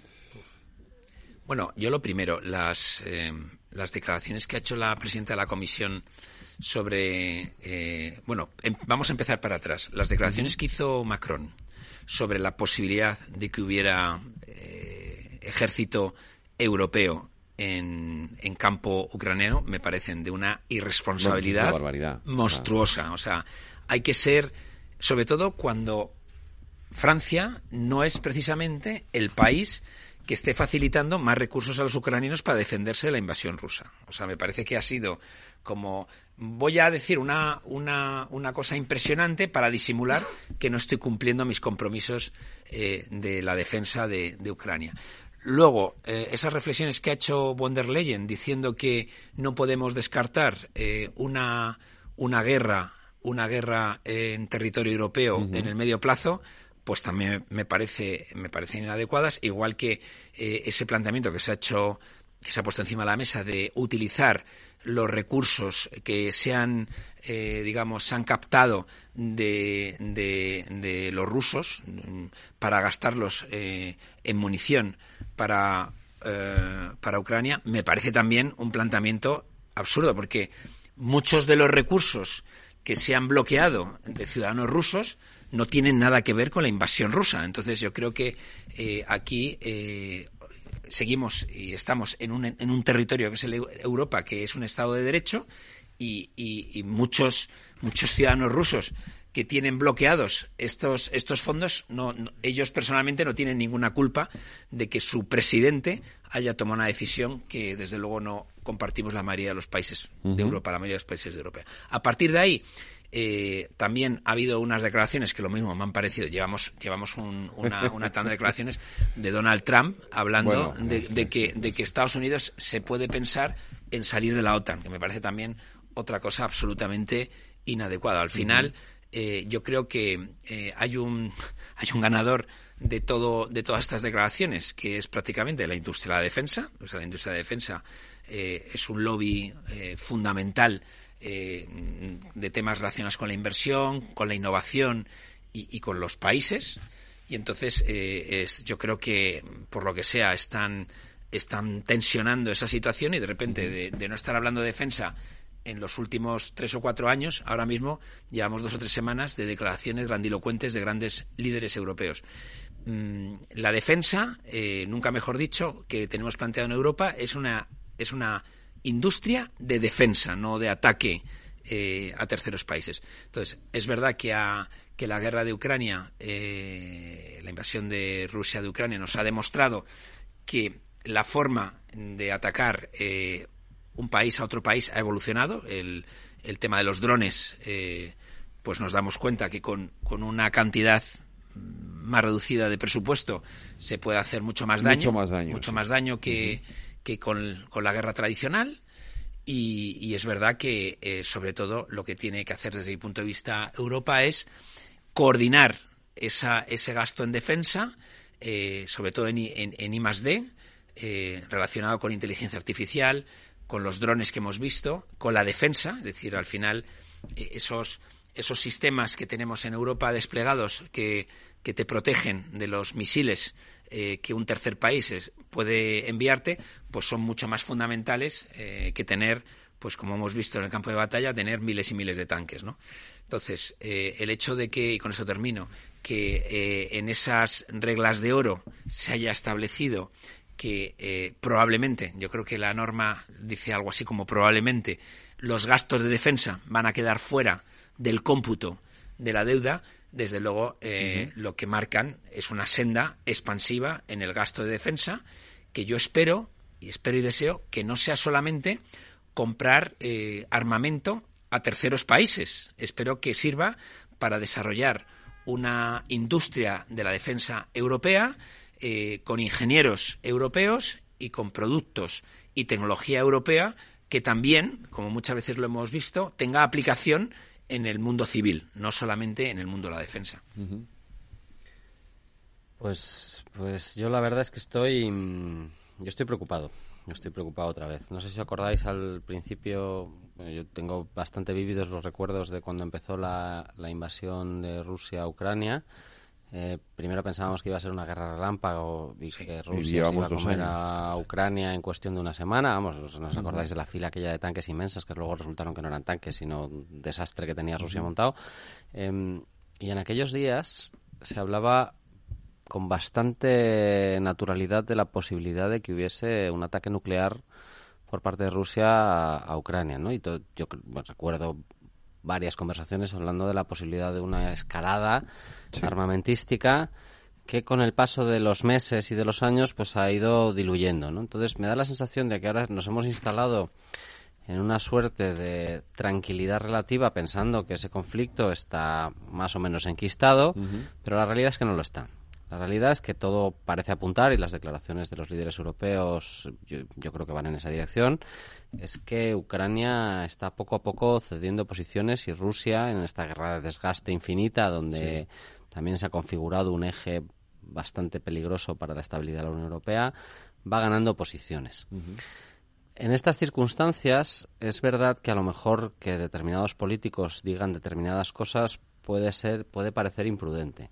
Bueno, yo lo primero, las, eh, las declaraciones que ha hecho la presidenta de la Comisión sobre. Eh, bueno, em, vamos a empezar para atrás. Las declaraciones que hizo Macron sobre la posibilidad de que hubiera eh, ejército europeo en, en, campo ucraniano me parecen de una irresponsabilidad monstruosa. O sea, hay que ser, sobre todo cuando Francia no es precisamente el país que esté facilitando más recursos a los ucranianos para defenderse de la invasión rusa. O sea, me parece que ha sido como voy a decir una, una, una cosa impresionante para disimular que no estoy cumpliendo mis compromisos eh, de la defensa de, de Ucrania. Luego, eh, esas reflexiones que ha hecho von der Leyen diciendo que no podemos descartar eh, una, una guerra, una guerra en territorio europeo en el medio plazo, pues también me parece me parecen inadecuadas, igual que eh, ese planteamiento que se ha hecho que se ha puesto encima de la mesa de utilizar los recursos que se han, eh, digamos, se han captado de, de, los rusos mm, para gastarlos eh, en munición para, eh, para Ucrania, me parece también un planteamiento absurdo, porque muchos de los recursos que se han bloqueado de ciudadanos rusos no tienen nada que ver con la invasión rusa. Entonces yo creo que aquí seguimos y estamos en un, en un territorio que es Europa, que es un Estado de Derecho, y, y, muchos, muchos ciudadanos rusos que tienen bloqueados estos, estos fondos, no, ellos personalmente no tienen ninguna culpa de que su presidente haya tomado una decisión que desde luego no compartimos la mayoría de los países de Europa, la mayoría de los países de Europa. A partir de ahí, eh, también ha habido unas declaraciones que lo mismo me han parecido. Llevamos, llevamos una, una, tanda de declaraciones de Donald Trump hablando de, que, de que Estados Unidos se puede pensar en salir de la OTAN, que me parece también otra cosa absolutamente inadecuada. Al final, eh, yo creo que eh, hay, un, [LAUGHS] hay un ganador de todo de todas estas declaraciones, que es prácticamente la industria de la defensa. O sea, la industria de defensa es un lobby fundamental eh, de temas relacionados con la inversión, con la innovación y, con los países. Y entonces eh, es, yo creo que, por lo que sea, están, están tensionando esa situación y de repente de, no estar hablando de defensa en los últimos tres o cuatro años, ahora mismo llevamos dos o tres semanas de declaraciones grandilocuentes de grandes líderes europeos. Mm, la defensa, eh, nunca mejor dicho, que tenemos planteado en Europa es una, es una industria de defensa, no de ataque eh, a terceros países. Entonces, es verdad que, que la guerra de Ucrania, eh, la invasión de Rusia de Ucrania, nos ha demostrado que la forma de atacar eh, un país a otro país ha evolucionado. El, el tema de los drones pues nos damos cuenta que con, con una cantidad más reducida de presupuesto se puede hacer mucho más daño. Mucho más daño. Mucho más daño que, que con, con, la guerra tradicional. Y, es verdad que, eh, sobre todo, lo que tiene que hacer desde mi punto de vista Europa es coordinar esa, ese gasto en defensa, eh, sobre todo en, en, en I D, eh, relacionado con inteligencia artificial, con los drones que hemos visto, con la defensa, es decir, al final esos, esos sistemas que tenemos en Europa desplegados que, que te protegen de los misiles eh, que un tercer país puede enviarte, pues son mucho más fundamentales eh, que tener, pues como hemos visto en el campo de batalla, tener miles y miles de tanques, ¿no? Entonces, eh, el hecho de que, y con eso termino, que en esas reglas de oro se haya establecido que probablemente, yo creo que la norma dice algo así como probablemente, los gastos de defensa van a quedar fuera del cómputo de la deuda, desde luego eh, uh -huh. lo que marcan es una senda expansiva en el gasto de defensa que yo espero y espero y deseo que no sea solamente comprar eh, armamento a terceros países. Espero que sirva para desarrollar una industria de la defensa europea eh, con ingenieros europeos y con productos y tecnología europea que también, como muchas veces lo hemos visto, tenga aplicación en el mundo civil, no solamente en el mundo de la defensa. Pues, pues yo la verdad es que estoy, yo estoy preocupado. Yo estoy preocupado otra vez. No sé si acordáis al principio, bueno, yo tengo bastante vívidos los recuerdos de cuando empezó la, la invasión de Rusia a Ucrania. Eh, primero pensábamos que iba a ser una guerra relámpago y sí, que Rusia se iba a comer a Ucrania en cuestión de una semana. Vamos, ¿nos acordáis de la fila aquella de tanques inmensas que luego resultaron que no eran tanques, sino un desastre que tenía Rusia montado? Eh, y en aquellos días se hablaba con bastante naturalidad de la posibilidad de que hubiese un ataque nuclear por parte de Rusia a, a Ucrania, ¿no? Y todo, yo bueno, recuerdo varias conversaciones hablando de la posibilidad de una escalada sí. armamentística que con el paso de los meses y de los años pues ha ido diluyendo, ¿no? Entonces me da la sensación de que ahora nos hemos instalado en una suerte de tranquilidad relativa pensando que ese conflicto está más o menos enquistado, uh -huh. pero la realidad es que no lo está. La realidad es que todo parece apuntar, y las declaraciones de los líderes europeos yo, yo, creo que van en esa dirección, es que Ucrania está poco a poco cediendo posiciones y Rusia, en esta guerra de desgaste infinita, donde sí. también se ha configurado un eje bastante peligroso para la estabilidad de la Unión Europea, va ganando posiciones. Uh -huh. En estas circunstancias es verdad que a lo mejor que determinados políticos digan determinadas cosas puede ser puede parecer imprudente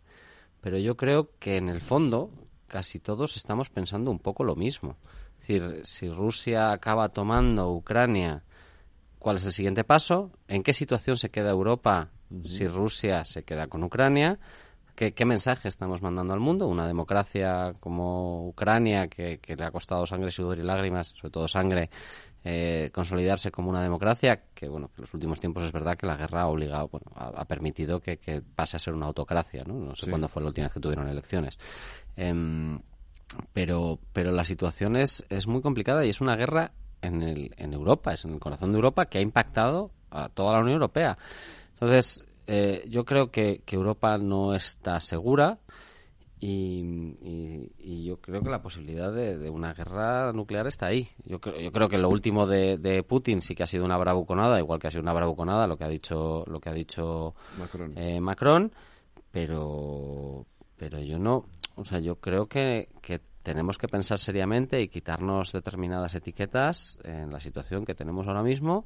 pero yo creo que en el fondo casi todos estamos pensando un poco lo mismo. Es decir, si Rusia acaba tomando Ucrania, ¿cuál es el siguiente paso? ¿En qué situación se queda Europa si Rusia se queda con Ucrania? ¿Qué, ¿Qué, mensaje estamos mandando al mundo? Una democracia como Ucrania, que, que, le ha costado sangre, sudor y lágrimas, sobre todo sangre, eh, consolidarse como una democracia, que bueno, que en los últimos tiempos es verdad que la guerra ha obligado, bueno, ha, ha permitido que, que, pase a ser una autocracia, ¿no? No sé sí. cuándo fue la última vez que tuvieron elecciones. Eh, pero, pero la situación es, es muy complicada y es una guerra en, el, en Europa, es en el corazón de Europa que ha impactado a toda la Unión Europea. Entonces, eh, yo creo que, que, Europa no está segura y, y, y, yo creo que la posibilidad de, de, una guerra nuclear está ahí. Yo, creo, yo creo que lo último de, de, Putin sí que ha sido una bravuconada, igual que ha sido una bravuconada lo que ha dicho lo que ha dicho Macron, eh, Macron pero pero yo no, o sea, yo creo que, que tenemos que pensar seriamente y quitarnos determinadas etiquetas en la situación que tenemos ahora mismo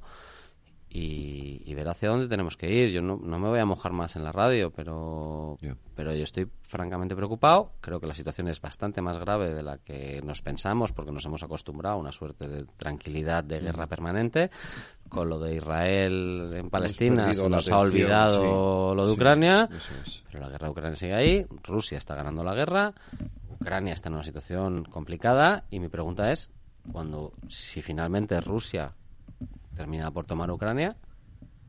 y, y, ver hacia dónde tenemos que ir. Yo no, no, me voy a mojar más en la radio, pero, yeah. pero yo estoy francamente preocupado. Creo que la situación es bastante más grave de la que nos pensamos porque nos hemos acostumbrado a una suerte de tranquilidad de guerra permanente. Con lo de Israel en Palestina se nos ha olvidado sí. lo de Ucrania, sí, es. pero la guerra de Ucrania sigue ahí. Rusia está ganando la guerra. Ucrania está en una situación complicada y mi pregunta es, cuando si finalmente Rusia termina por tomar Ucrania,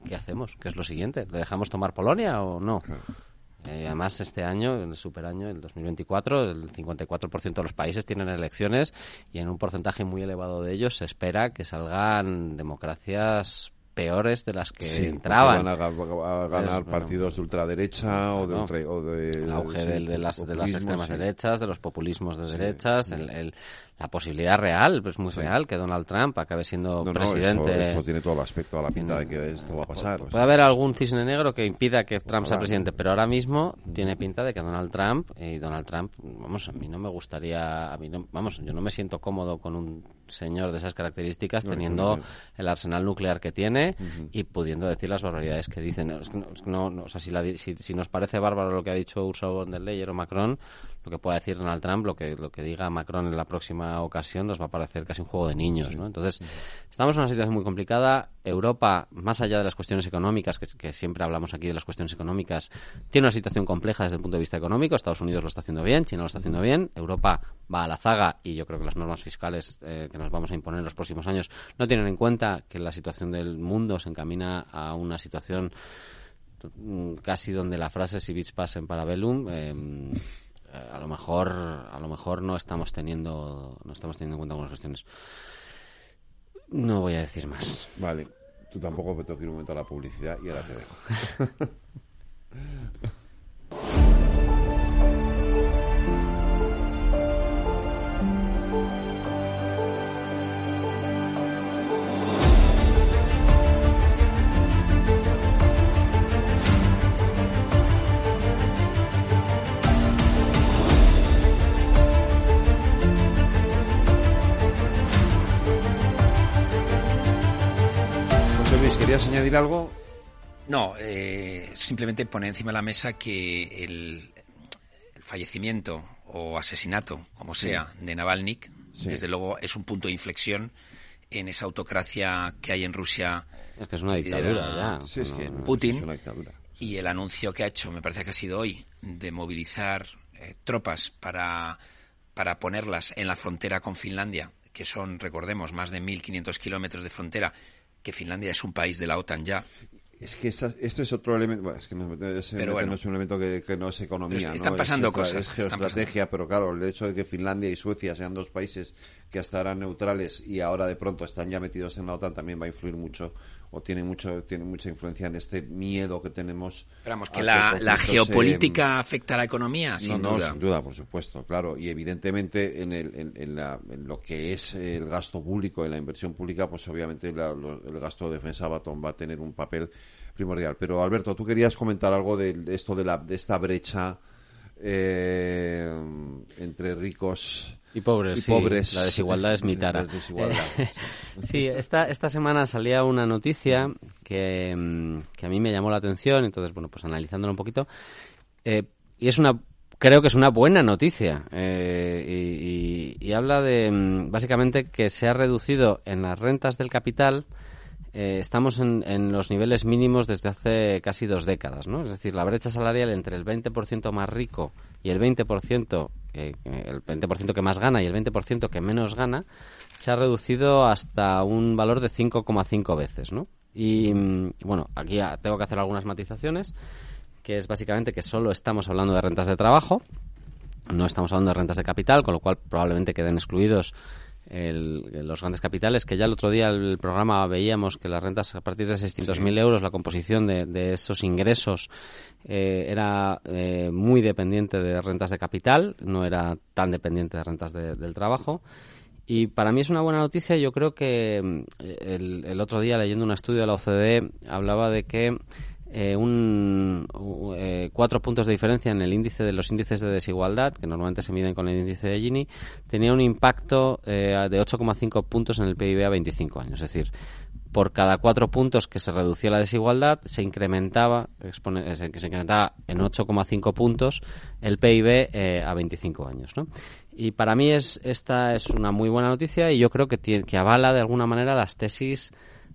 ¿qué hacemos? ¿Qué es lo siguiente? ¿Le dejamos tomar Polonia o no? Claro. Eh, además, este año, el superaño, el 2024, el 54% de los países tienen elecciones y en un porcentaje muy elevado de ellos se espera que salgan democracias peores de las que entraban. Van a, ganar partidos de ultraderecha o de, o de el auge de, las, de las extremas derechas, de los populismos de derechas, el, la posibilidad real, pues muy real, que Donald Trump acabe siendo presidente. No, eso, tiene todo el aspecto a la pinta de que esto va a pasar. Puede haber algún cisne negro que impida que Trump sea presidente, pero ahora mismo tiene pinta de que Donald Trump y Donald Trump, vamos, a mí no me gustaría, a mí no, vamos, yo no me siento cómodo con un señor de esas características teniendo el arsenal nuclear que tiene y pudiendo decir las barbaridades que dicen. no, o sea, si, si, nos parece bárbaro lo que ha dicho Ursula von der Leyen o Macron, lo que pueda decir Donald Trump, lo que, lo que diga Macron en la próxima ocasión, nos va a parecer casi un juego de niños, ¿no? Entonces, estamos en una situación muy complicada. Europa, más allá de las cuestiones económicas, que, siempre hablamos aquí de las cuestiones económicas, tiene una situación compleja desde el punto de vista económico. Estados Unidos lo está haciendo bien, China lo está haciendo bien, Europa va a la zaga y yo creo que las normas fiscales eh, que nos vamos a imponer en los próximos años no tienen en cuenta que la situación del mundo se encamina a una situación mm, casi donde la frase si bits pasen para Bellum eh, a lo mejor a lo mejor no estamos teniendo no estamos teniendo en cuenta algunas cuestiones. No voy a decir más. Vale tú tampoco me tengo que ir un momento a la publicidad y ahora te dejo [LAUGHS] ¿Querías añadir algo? No, eh, simplemente poner encima de la mesa que el, fallecimiento o asesinato, como sea, de Navalny, desde luego es un punto de inflexión en esa autocracia que hay en Rusia. Es que es una dictadura ya. es que Putin. Y el anuncio que ha hecho, me parece que ha sido hoy, de movilizar eh, tropas para, para ponerlas en la frontera con Finlandia, que son, recordemos, más de 1.500 kilómetros de frontera que Finlandia es un país de la OTAN ya. Es que esto es otro elemento, es que no, es, un elemento que, no es economía. Están pasando es, cosas. Es geoestrategia, pero claro, el hecho de que Finlandia y Suecia sean dos países que hasta eran neutrales y ahora de pronto están ya metidos en la OTAN también va a influir mucho o tiene mucho tiene mucha influencia en este miedo que tenemos. Esperamos que la, geopolítica afecta a la economía, sin no, duda. No, sin duda, por supuesto, claro. Y evidentemente en, el, en, lo que es el gasto público, en la inversión pública, pues obviamente el gasto de defensa va, a tener un papel primordial. Pero Alberto, tú querías comentar algo de, esto de, la, de esta brecha eh, entre ricos y pobres, La desigualdad es mi tara. [LAUGHS] sí, esta, esta semana salía una noticia que, mm, que, a mí me llamó la atención, entonces, bueno, pues analizándolo un poquito. Eh, y es una, creo que es una buena noticia. Eh, y, habla de, mm, básicamente, que se ha reducido en las rentas del capital. Eh, estamos en, en, los niveles mínimos desde hace casi dos décadas, ¿no? Es decir, la brecha salarial entre el 20% más rico y el 20% el 20% que más gana y el 20% que menos gana, se ha reducido hasta un valor de 5,5 veces, ¿no? Y mm, bueno, aquí tengo que hacer algunas matizaciones, que es básicamente que solo estamos hablando de rentas de trabajo, no estamos hablando de rentas de capital, con lo cual probablemente queden excluidos los grandes capitales, que ya el otro día el programa veíamos que las rentas a partir de 600.000 euros, la composición de, esos ingresos eh, era eh, muy dependiente de rentas de capital, no era tan dependiente de rentas del trabajo. Y para mí es una buena noticia. Yo creo que mm, el, el otro día, leyendo un estudio de la OCDE, hablaba de que eh, un, eh, cuatro puntos de diferencia en el índice de los índices de desigualdad, que normalmente se miden con el índice de Gini, tenía un impacto eh, de 8,5 puntos en el PIB a 25 años. Es decir, por cada cuatro puntos que se reducía la desigualdad, se incrementaba, se incrementaba en 8,5 puntos el PIB a 25 años. ¿no? Y para mí es, esta es una muy buena noticia y yo creo que, tiene, que avala de alguna manera las tesis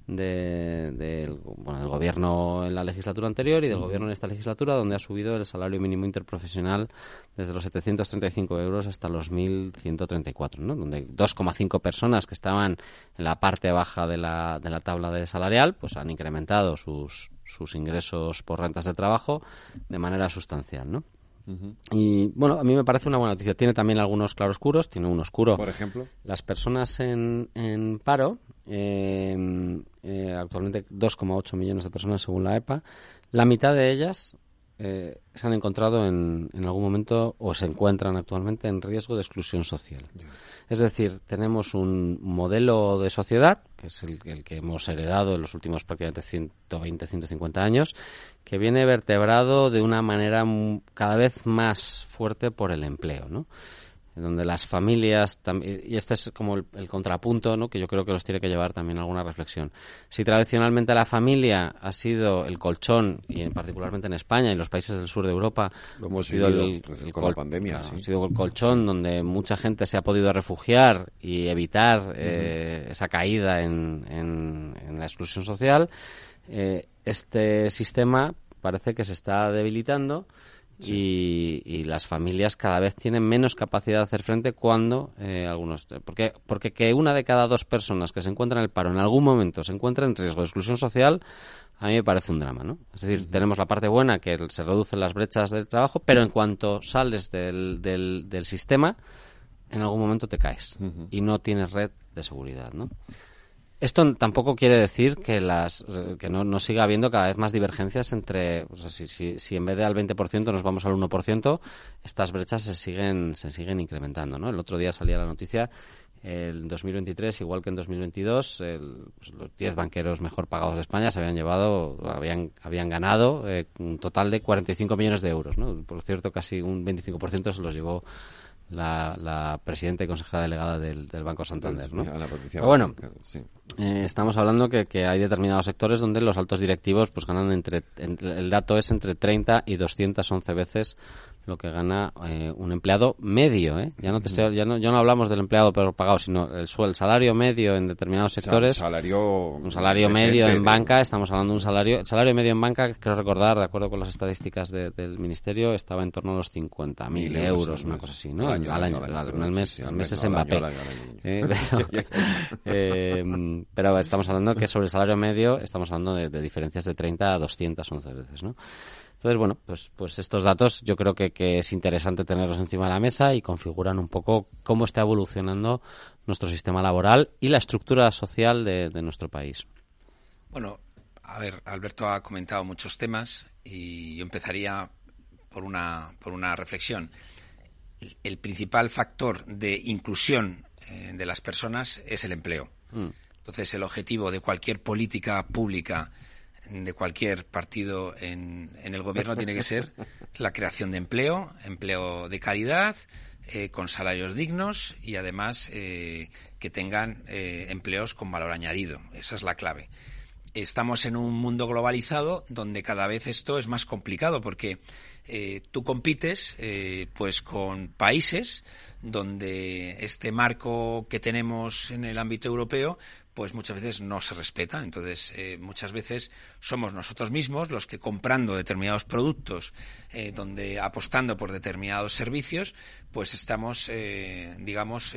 de, bueno, del gobierno en la legislatura anterior y del gobierno en esta legislatura, donde ha subido el salario mínimo interprofesional desde los 735 euros hasta los 1.134, ¿no? donde 2,5 personas que estaban en la parte baja de la, de la tabla de salarial pues han incrementado sus, sus ingresos por rentas de trabajo de manera sustancial. ¿no? Y bueno, a mí me parece una buena noticia. Tiene también algunos claroscuros. Tiene un oscuro. Por ejemplo. Las personas en, en paro eh, eh, actualmente 2,8 millones de personas según la EPA. La mitad de ellas eh, se han encontrado en, en, algún momento o se encuentran actualmente en riesgo de exclusión social. Es decir, tenemos un modelo de sociedad, que es el, el, que hemos heredado en los últimos prácticamente 120, 150 años, que viene vertebrado de una manera cada vez más fuerte por el empleo, ¿no? Donde las familias y este es como el, el, contrapunto ¿no? que yo creo que los tiene que llevar también a alguna reflexión si tradicionalmente la familia ha sido el colchón y en, particularmente en España y en los países del sur de Europa ha sido el, el con la pandemia claro, sí. ha sido el colchón donde mucha gente se ha podido refugiar y evitar uh -huh. eh, esa caída en, en, en, la exclusión social eh, este sistema parece que se está debilitando Sí. Y, y, las familias cada vez tienen menos capacidad de hacer frente cuando eh, algunos porque porque que una de cada dos personas que se encuentran en el paro en algún momento se encuentra en riesgo de exclusión social a mí me parece un drama, ¿no? Es decir, uh -huh. tenemos la parte buena que se reducen las brechas del trabajo, pero en cuanto sales del, del, del sistema, en algún momento te caes uh -huh. y no tienes red de seguridad, ¿no? Esto tampoco quiere decir que las que no, no siga habiendo cada vez más divergencias entre o sea, si, si, si, en vez de al 20% nos vamos al 1%, estas brechas se siguen se siguen incrementando, ¿no? El otro día salía la noticia en 2023, igual que en 2022, el, pues los 10 banqueros mejor pagados de España se habían llevado, habían, habían ganado eh, un total de 45 millones de euros, ¿no? Por cierto, casi un 25% se los llevó la, la, presidenta y consejera delegada del, del Banco Santander. ¿no? Pero bueno, sí. eh, estamos hablando que, que, hay determinados sectores donde los altos directivos pues ganan entre, entre, el dato es entre 30 y 211 veces lo que gana eh, un empleado medio, ¿eh? Ya no te estoy, ya no, ya no hablamos del empleado pero pagado, sino el, el salario medio en determinados sectores. salario un salario medio en banca, estamos hablando de un salario, el salario medio en banca, creo recordar, de acuerdo con las estadísticas de, del ministerio, estaba en torno a los 50.000 mil euros, una cosa así, ¿no? Al año, al mes, sí, al mes es al año, Mbappé. al año, al año. Eh, [LAUGHS] pero, eh, pero estamos hablando que sobre el salario medio estamos hablando de, de diferencias de 30 a 211 veces, ¿no? Entonces, bueno, pues, pues estos datos yo creo que, que, es interesante tenerlos encima de la mesa y configuran un poco cómo está evolucionando nuestro sistema laboral y la estructura social de, de nuestro país. Bueno, a ver, Alberto ha comentado muchos temas y yo empezaría por una, por una reflexión. El principal factor de inclusión eh, de las personas es el empleo. Mm. Entonces, el objetivo de cualquier política pública de cualquier partido en, en, el gobierno tiene que ser [LAUGHS] la creación de empleo, empleo de calidad, eh, con salarios dignos y además eh, que tengan eh, empleos con valor añadido. Esa es la clave. Estamos en un mundo globalizado donde cada vez esto es más complicado porque tú compites pues con países donde este marco que tenemos en el ámbito europeo pues muchas veces no se respeta. Entonces, eh, muchas veces somos nosotros mismos los que comprando determinados productos, eh, donde apostando por determinados servicios, pues estamos, eh, digamos,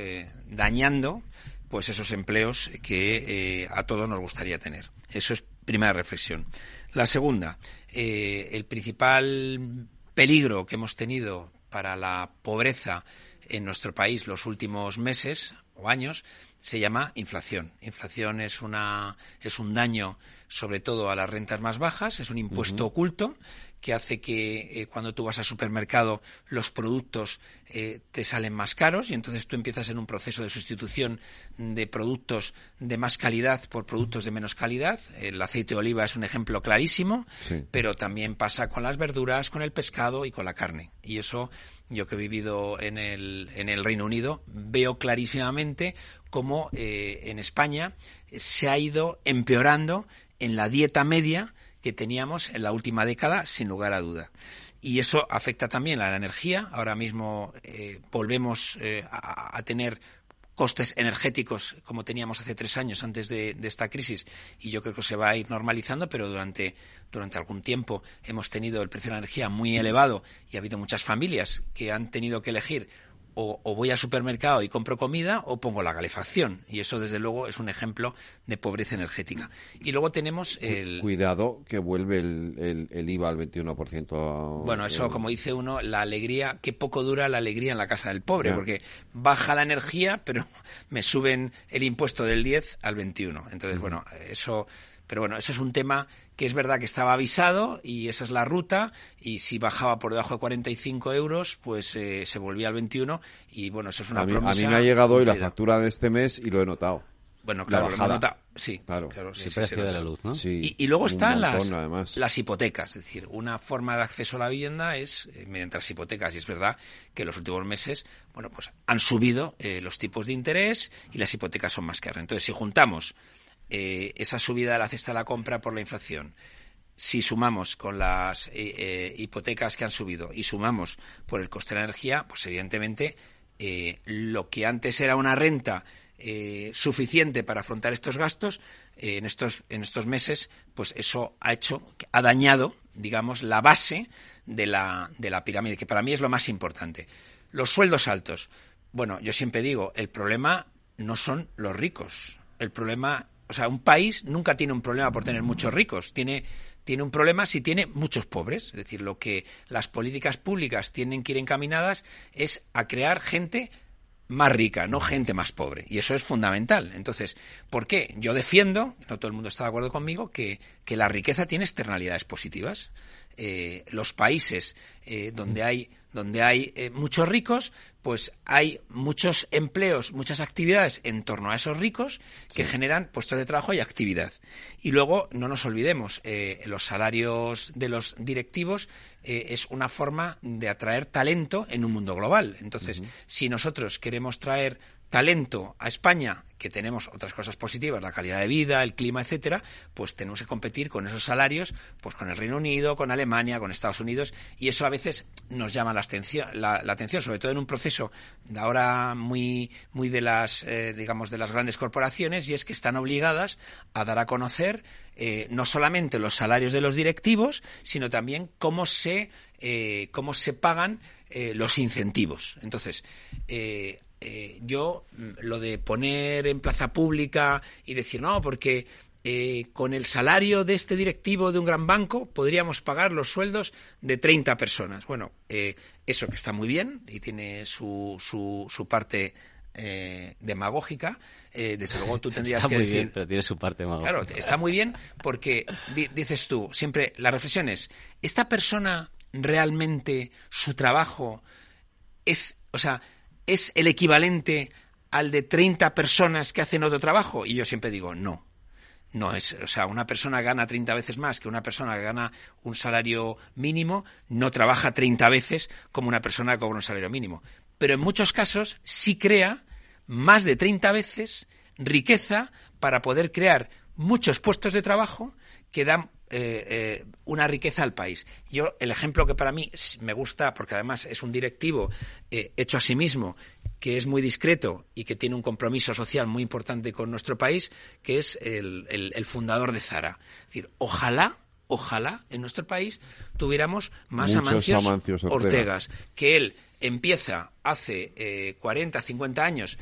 dañando pues esos empleos que a todos nos gustaría tener. Eso es primera reflexión. La segunda, el principal peligro que hemos tenido para la pobreza en nuestro país los últimos meses o años se llama inflación. Inflación es una es un daño sobre todo a las rentas más bajas, es un impuesto uh -huh. oculto que hace que eh, cuando tú vas al supermercado los productos eh, te salen más caros y entonces tú empiezas en un proceso de sustitución de productos de más calidad por productos de menos calidad. El aceite de oliva es un ejemplo clarísimo, sí. pero también pasa con las verduras, con el pescado y con la carne. Y eso yo que he vivido en el, en el Reino Unido veo clarísimamente cómo eh, en España se ha ido empeorando en la dieta media que teníamos en la última década, sin lugar a duda. Y eso afecta también a la energía. Ahora mismo eh, volvemos eh, a, tener costes energéticos como teníamos hace tres años antes de, de, esta crisis y yo creo que se va a ir normalizando, pero durante, durante algún tiempo hemos tenido el precio de la energía muy elevado y ha habido muchas familias que han tenido que elegir o, voy al supermercado y compro comida o pongo la calefacción. Y eso, desde luego, es un ejemplo de pobreza energética. Y luego tenemos el... Cuidado que vuelve el, el, IVA al 21%. Bueno, eso, como dice uno, la alegría, qué poco dura la alegría en la casa del pobre, porque baja la energía, pero [LAUGHS] me suben el impuesto del 10 al 21. Entonces, bueno, eso... Pero bueno, ese es un tema que es verdad que estaba avisado y esa es la ruta y si bajaba por debajo de 45 euros pues eh, se volvía al 21 y bueno eso es una a mí, A mí me ha llegado hoy la factura de este mes y lo he notado. Bueno, claro, lo he notado. Sí, claro. sí, precio de la luz, ¿no? y, y, luego están las, las hipotecas. Es decir, una forma de acceso a la vivienda es eh, mediante las hipotecas. Y es verdad que en los últimos meses, bueno, pues han subido eh, los tipos de interés y las hipotecas son más caras. Entonces, si juntamos eh, esa subida de la cesta de la compra por la inflación, si sumamos con las eh, eh, hipotecas que han subido y sumamos por el coste de la energía, pues evidentemente lo que antes era una renta suficiente para afrontar estos gastos en estos en estos meses, pues eso ha hecho ha dañado, digamos, la base de la de la pirámide, que para mí es lo más importante. Los sueldos altos. Bueno, yo siempre digo, el problema no son los ricos. El problema o sea, un país nunca tiene un problema por tener muchos ricos, tiene tiene un problema si tiene muchos pobres. Es decir, lo que las políticas públicas tienen que ir encaminadas es a crear gente más rica, no gente más pobre. Y eso es fundamental. Entonces, ¿por qué? Yo defiendo, no todo el mundo está de acuerdo conmigo, que, que la riqueza tiene externalidades positivas. Eh, los países eh, donde hay donde hay eh, muchos ricos, pues hay muchos empleos, muchas actividades en torno a esos ricos que generan puestos de trabajo y actividad. Y luego, no nos olvidemos, los salarios de los directivos es una forma de atraer talento en un mundo global. Entonces, si nosotros queremos traer talento a España, que tenemos otras cosas positivas, la calidad de vida, el clima, etcétera, pues tenemos que competir con esos salarios, pues con el Reino Unido, con Alemania, con Estados Unidos, y eso a veces nos llama la atención, la, atención sobre todo en un proceso de ahora muy, muy de las, eh, digamos, de las grandes corporaciones, y es que están obligadas a dar a conocer eh, no solamente los salarios de los directivos, sino también cómo se, eh, cómo se pagan los incentivos. Entonces, eh, yo mm, lo de poner en plaza pública y decir no, porque eh, con el salario de este directivo de un gran banco podríamos pagar los sueldos de 30 personas. Bueno, eh, eso que está muy bien y tiene su, su, su parte demagógica, desde luego tú [LAUGHS] tendrías está que muy decir. Bien, pero tiene su parte demagógica. Claro, está muy bien porque dices tú, siempre la reflexión es: ¿esta persona realmente su trabajo es, o sea, es el equivalente al de 30 personas que hacen otro trabajo? Y yo siempre digo, no. No es, o sea, una persona gana 30 veces más que una persona que gana un salario mínimo, no trabaja 30 veces como una persona que cobra un salario mínimo. Pero en muchos casos sí crea más de 30 veces riqueza para poder crear muchos puestos de trabajo que dan eh, eh, una riqueza al país. Yo, el ejemplo que para mí me gusta, porque además es un directivo eh, hecho a sí mismo, que es muy discreto y que tiene un compromiso social muy importante con nuestro país, que es el, el, fundador de Zara. Es decir, ojalá ojalá en nuestro país tuviéramos más Amancios, Ortegas, que él empieza hace eh, 40, 50 años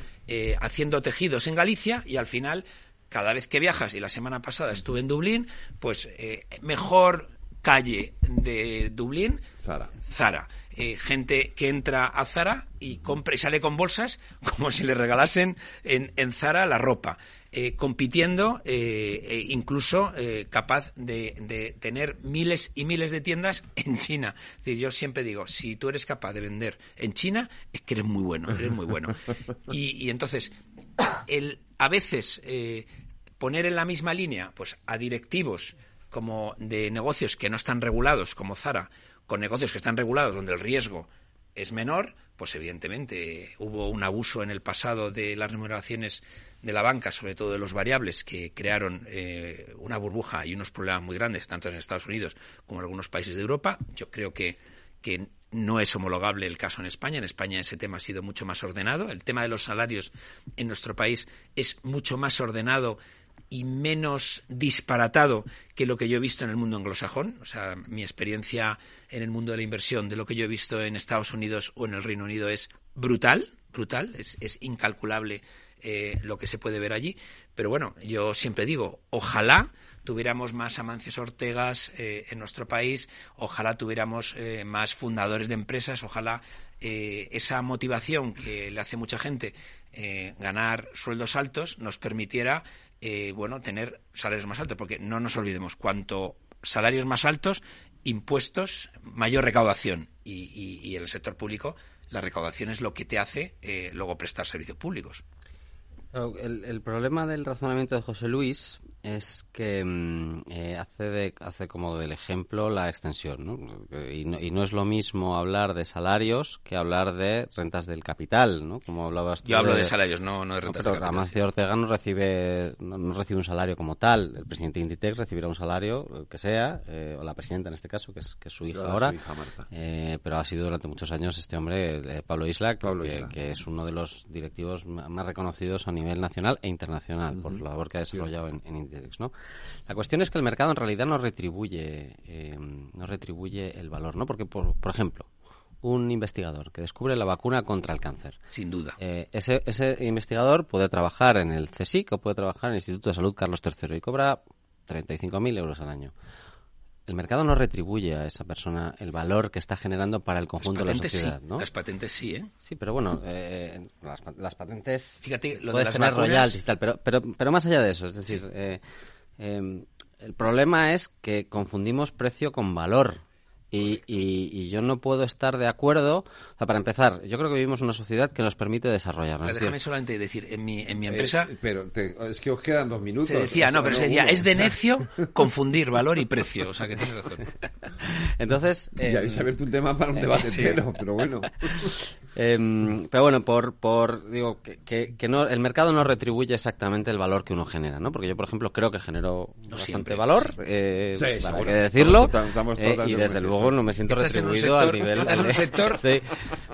haciendo tejidos en Galicia y al final cada vez que viajas, y la semana pasada estuve en Dublín, pues eh, mejor calle de Dublín, Zara. Zara. Eh, gente que entra a Zara y compra y sale con bolsas [LAUGHS] como si le regalasen en, en Zara la ropa. Eh, compitiendo, eh, incluso capaz de, de, tener miles y miles de tiendas en China. Es decir, yo siempre digo, si tú eres capaz de vender en China, es que eres muy bueno, eres muy bueno. [LAUGHS] Y, y entonces, el, a veces poner en la misma línea pues a directivos como de negocios que no están regulados como Zara con negocios que están regulados donde el riesgo es menor pues evidentemente hubo un abuso en el pasado de las remuneraciones de la banca, sobre todo de los variables, que crearon eh, una burbuja y unos problemas muy grandes, tanto en Estados Unidos como en algunos países de Europa. Yo creo que, que no es homologable el caso en España. En España ese tema ha sido mucho más ordenado. El tema de los salarios en nuestro país es mucho más ordenado y menos disparatado que lo que yo he visto en el mundo anglosajón. O sea, mi experiencia en el mundo de la inversión de lo que yo he visto en Estados Unidos o en el Reino Unido es brutal, brutal, es, incalculable eh, lo que se puede ver allí. Pero bueno, yo siempre digo, ojalá tuviéramos más Amancios Ortegas eh, en nuestro país, ojalá tuviéramos eh, más fundadores de empresas, ojalá esa motivación que le hace mucha gente ganar sueldos altos nos permitiera bueno tener salarios más altos, porque no nos olvidemos cuanto salarios más altos, impuestos, mayor recaudación y, y, en el sector público la recaudación es lo que te hace luego prestar servicios públicos. El, el, problema del razonamiento de José Luis es que mm, eh, hace, de, hace como del ejemplo la extensión, ¿no? Y, ¿no? y, no, es lo mismo hablar de salarios que hablar de rentas del capital, ¿no? Como hablabas tú Yo hablo de, salarios, no, no de rentas no, del capital. Ortega no recibe, no, recibe un salario como tal. El presidente de Inditex recibirá un salario, el que sea, eh, o la presidenta en este caso, que es, que es su hija ahora. Su hija Marta. Eh, pero ha sido durante muchos años este hombre, eh, Pablo Isla, Pablo que, Isla. que, es uno de los directivos más reconocidos a nivel nacional e internacional uh -huh. por la labor que ha desarrollado sí. en, en Inditex, ¿no? La cuestión es que el mercado en realidad no retribuye, eh, no retribuye el valor, ¿no? Porque, por, por, ejemplo, un investigador que descubre la vacuna contra el cáncer. Sin duda. Eh, ese, ese, investigador puede trabajar en el CSIC o puede trabajar en el Instituto de Salud Carlos III y cobra 35.000 euros al año. El mercado no retribuye a esa persona el valor que está generando para el conjunto de la sociedad, sí. ¿no? Las patentes sí, ¿eh? Sí, pero bueno, eh, las, las, patentes Fíjate, lo puedes de las tener vacunas... royalties y tal, pero, pero, pero más allá de eso, es decir, eh, eh, el problema es que confundimos precio con valor. Y, y, y, yo no puedo estar de acuerdo. O sea, para empezar, yo creo que vivimos una sociedad que nos permite desarrollarnos. Pero déjame solamente decir, en mi, en mi empresa. Eh, pero te, es que os quedan dos minutos. Se decía, no, pero se decía, es de [LAUGHS] necio confundir valor y precio. O sea, que tienes razón. [LAUGHS] Entonces. Eh, ya habéis abierto un tema para un debate sí. entero, pero bueno. [LAUGHS] Eh, pero bueno, por, por digo que, que, que, no, el mercado no retribuye exactamente el valor que uno genera, ¿no? Porque yo, por ejemplo, creo que genero no bastante siempre, valor, sí. eh, sí, para seguro. que decirlo, estamos, estamos eh, y desde luego no me siento retribuido sector, al nivel. Estás en un sector [LAUGHS] sí.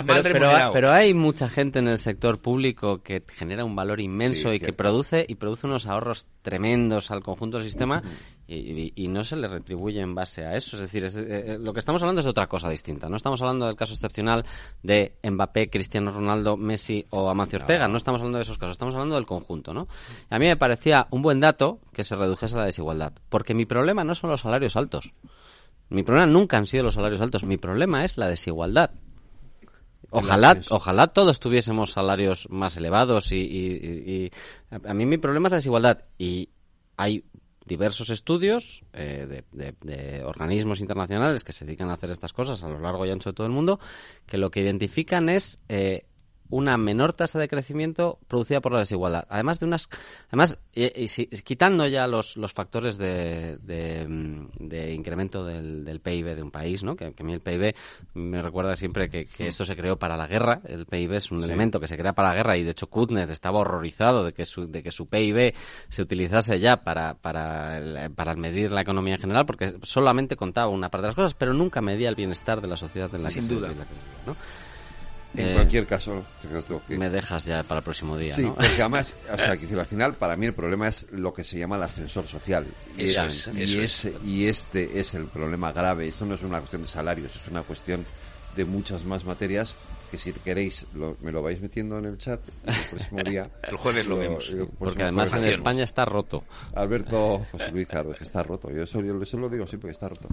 pero, pero, pero, hay mucha gente en el sector público que genera un valor inmenso y que, produce y produce unos ahorros tremendos al conjunto del sistema y, y, y, no se le retribuye en base a eso. Es decir, es, eh, lo que estamos hablando es de otra cosa distinta. No estamos hablando del caso excepcional de Mbappé, Cristiano Ronaldo, Messi o Amancio Ortega. No estamos hablando de esos casos. Estamos hablando del conjunto, ¿no? A mí me parecía un buen dato que se redujese la desigualdad. Porque mi problema no son los salarios altos. Mi problema nunca han sido los salarios altos. Mi problema es la desigualdad. Ojalá, ojalá todos tuviésemos salarios más elevados y, y, y, a mí mi problema es la desigualdad y hay diversos estudios eh, de, de, de, organismos internacionales que se dedican a hacer estas cosas a lo largo y ancho de todo el mundo que lo que identifican es eh, una menor tasa de crecimiento producida por la desigualdad. Además de unas, además y, y, y, quitando ya los, los factores de, de, de incremento del, del, PIB de un país, ¿no? Que, que, a mí el PIB me recuerda siempre que, que esto se creó para la guerra. El PIB es un sí. elemento que se crea para la guerra y de hecho Kutner estaba horrorizado de que su, de que su PIB se utilizase ya para, para, el, para medir la economía en general porque solamente contaba una parte de las cosas, pero nunca medía el bienestar de la sociedad en la Sin que duda. se vivía, ¿no? En eh, cualquier caso, que... me dejas ya para el próximo día. Sí, ¿no? porque además, [LAUGHS] o sea, que al final, para mí el problema es lo que se llama el ascensor social. Eso es, y, eso es, es. y este es el problema grave. Esto no es una cuestión de salarios, es una cuestión de muchas más materias que si queréis lo, me lo vais metiendo en el chat el próximo [LAUGHS] día. el jueves lo, lo vemos. Porque además en España está roto. Alberto José Luis, claro, es que está roto. Yo eso, yo eso lo digo siempre que está roto.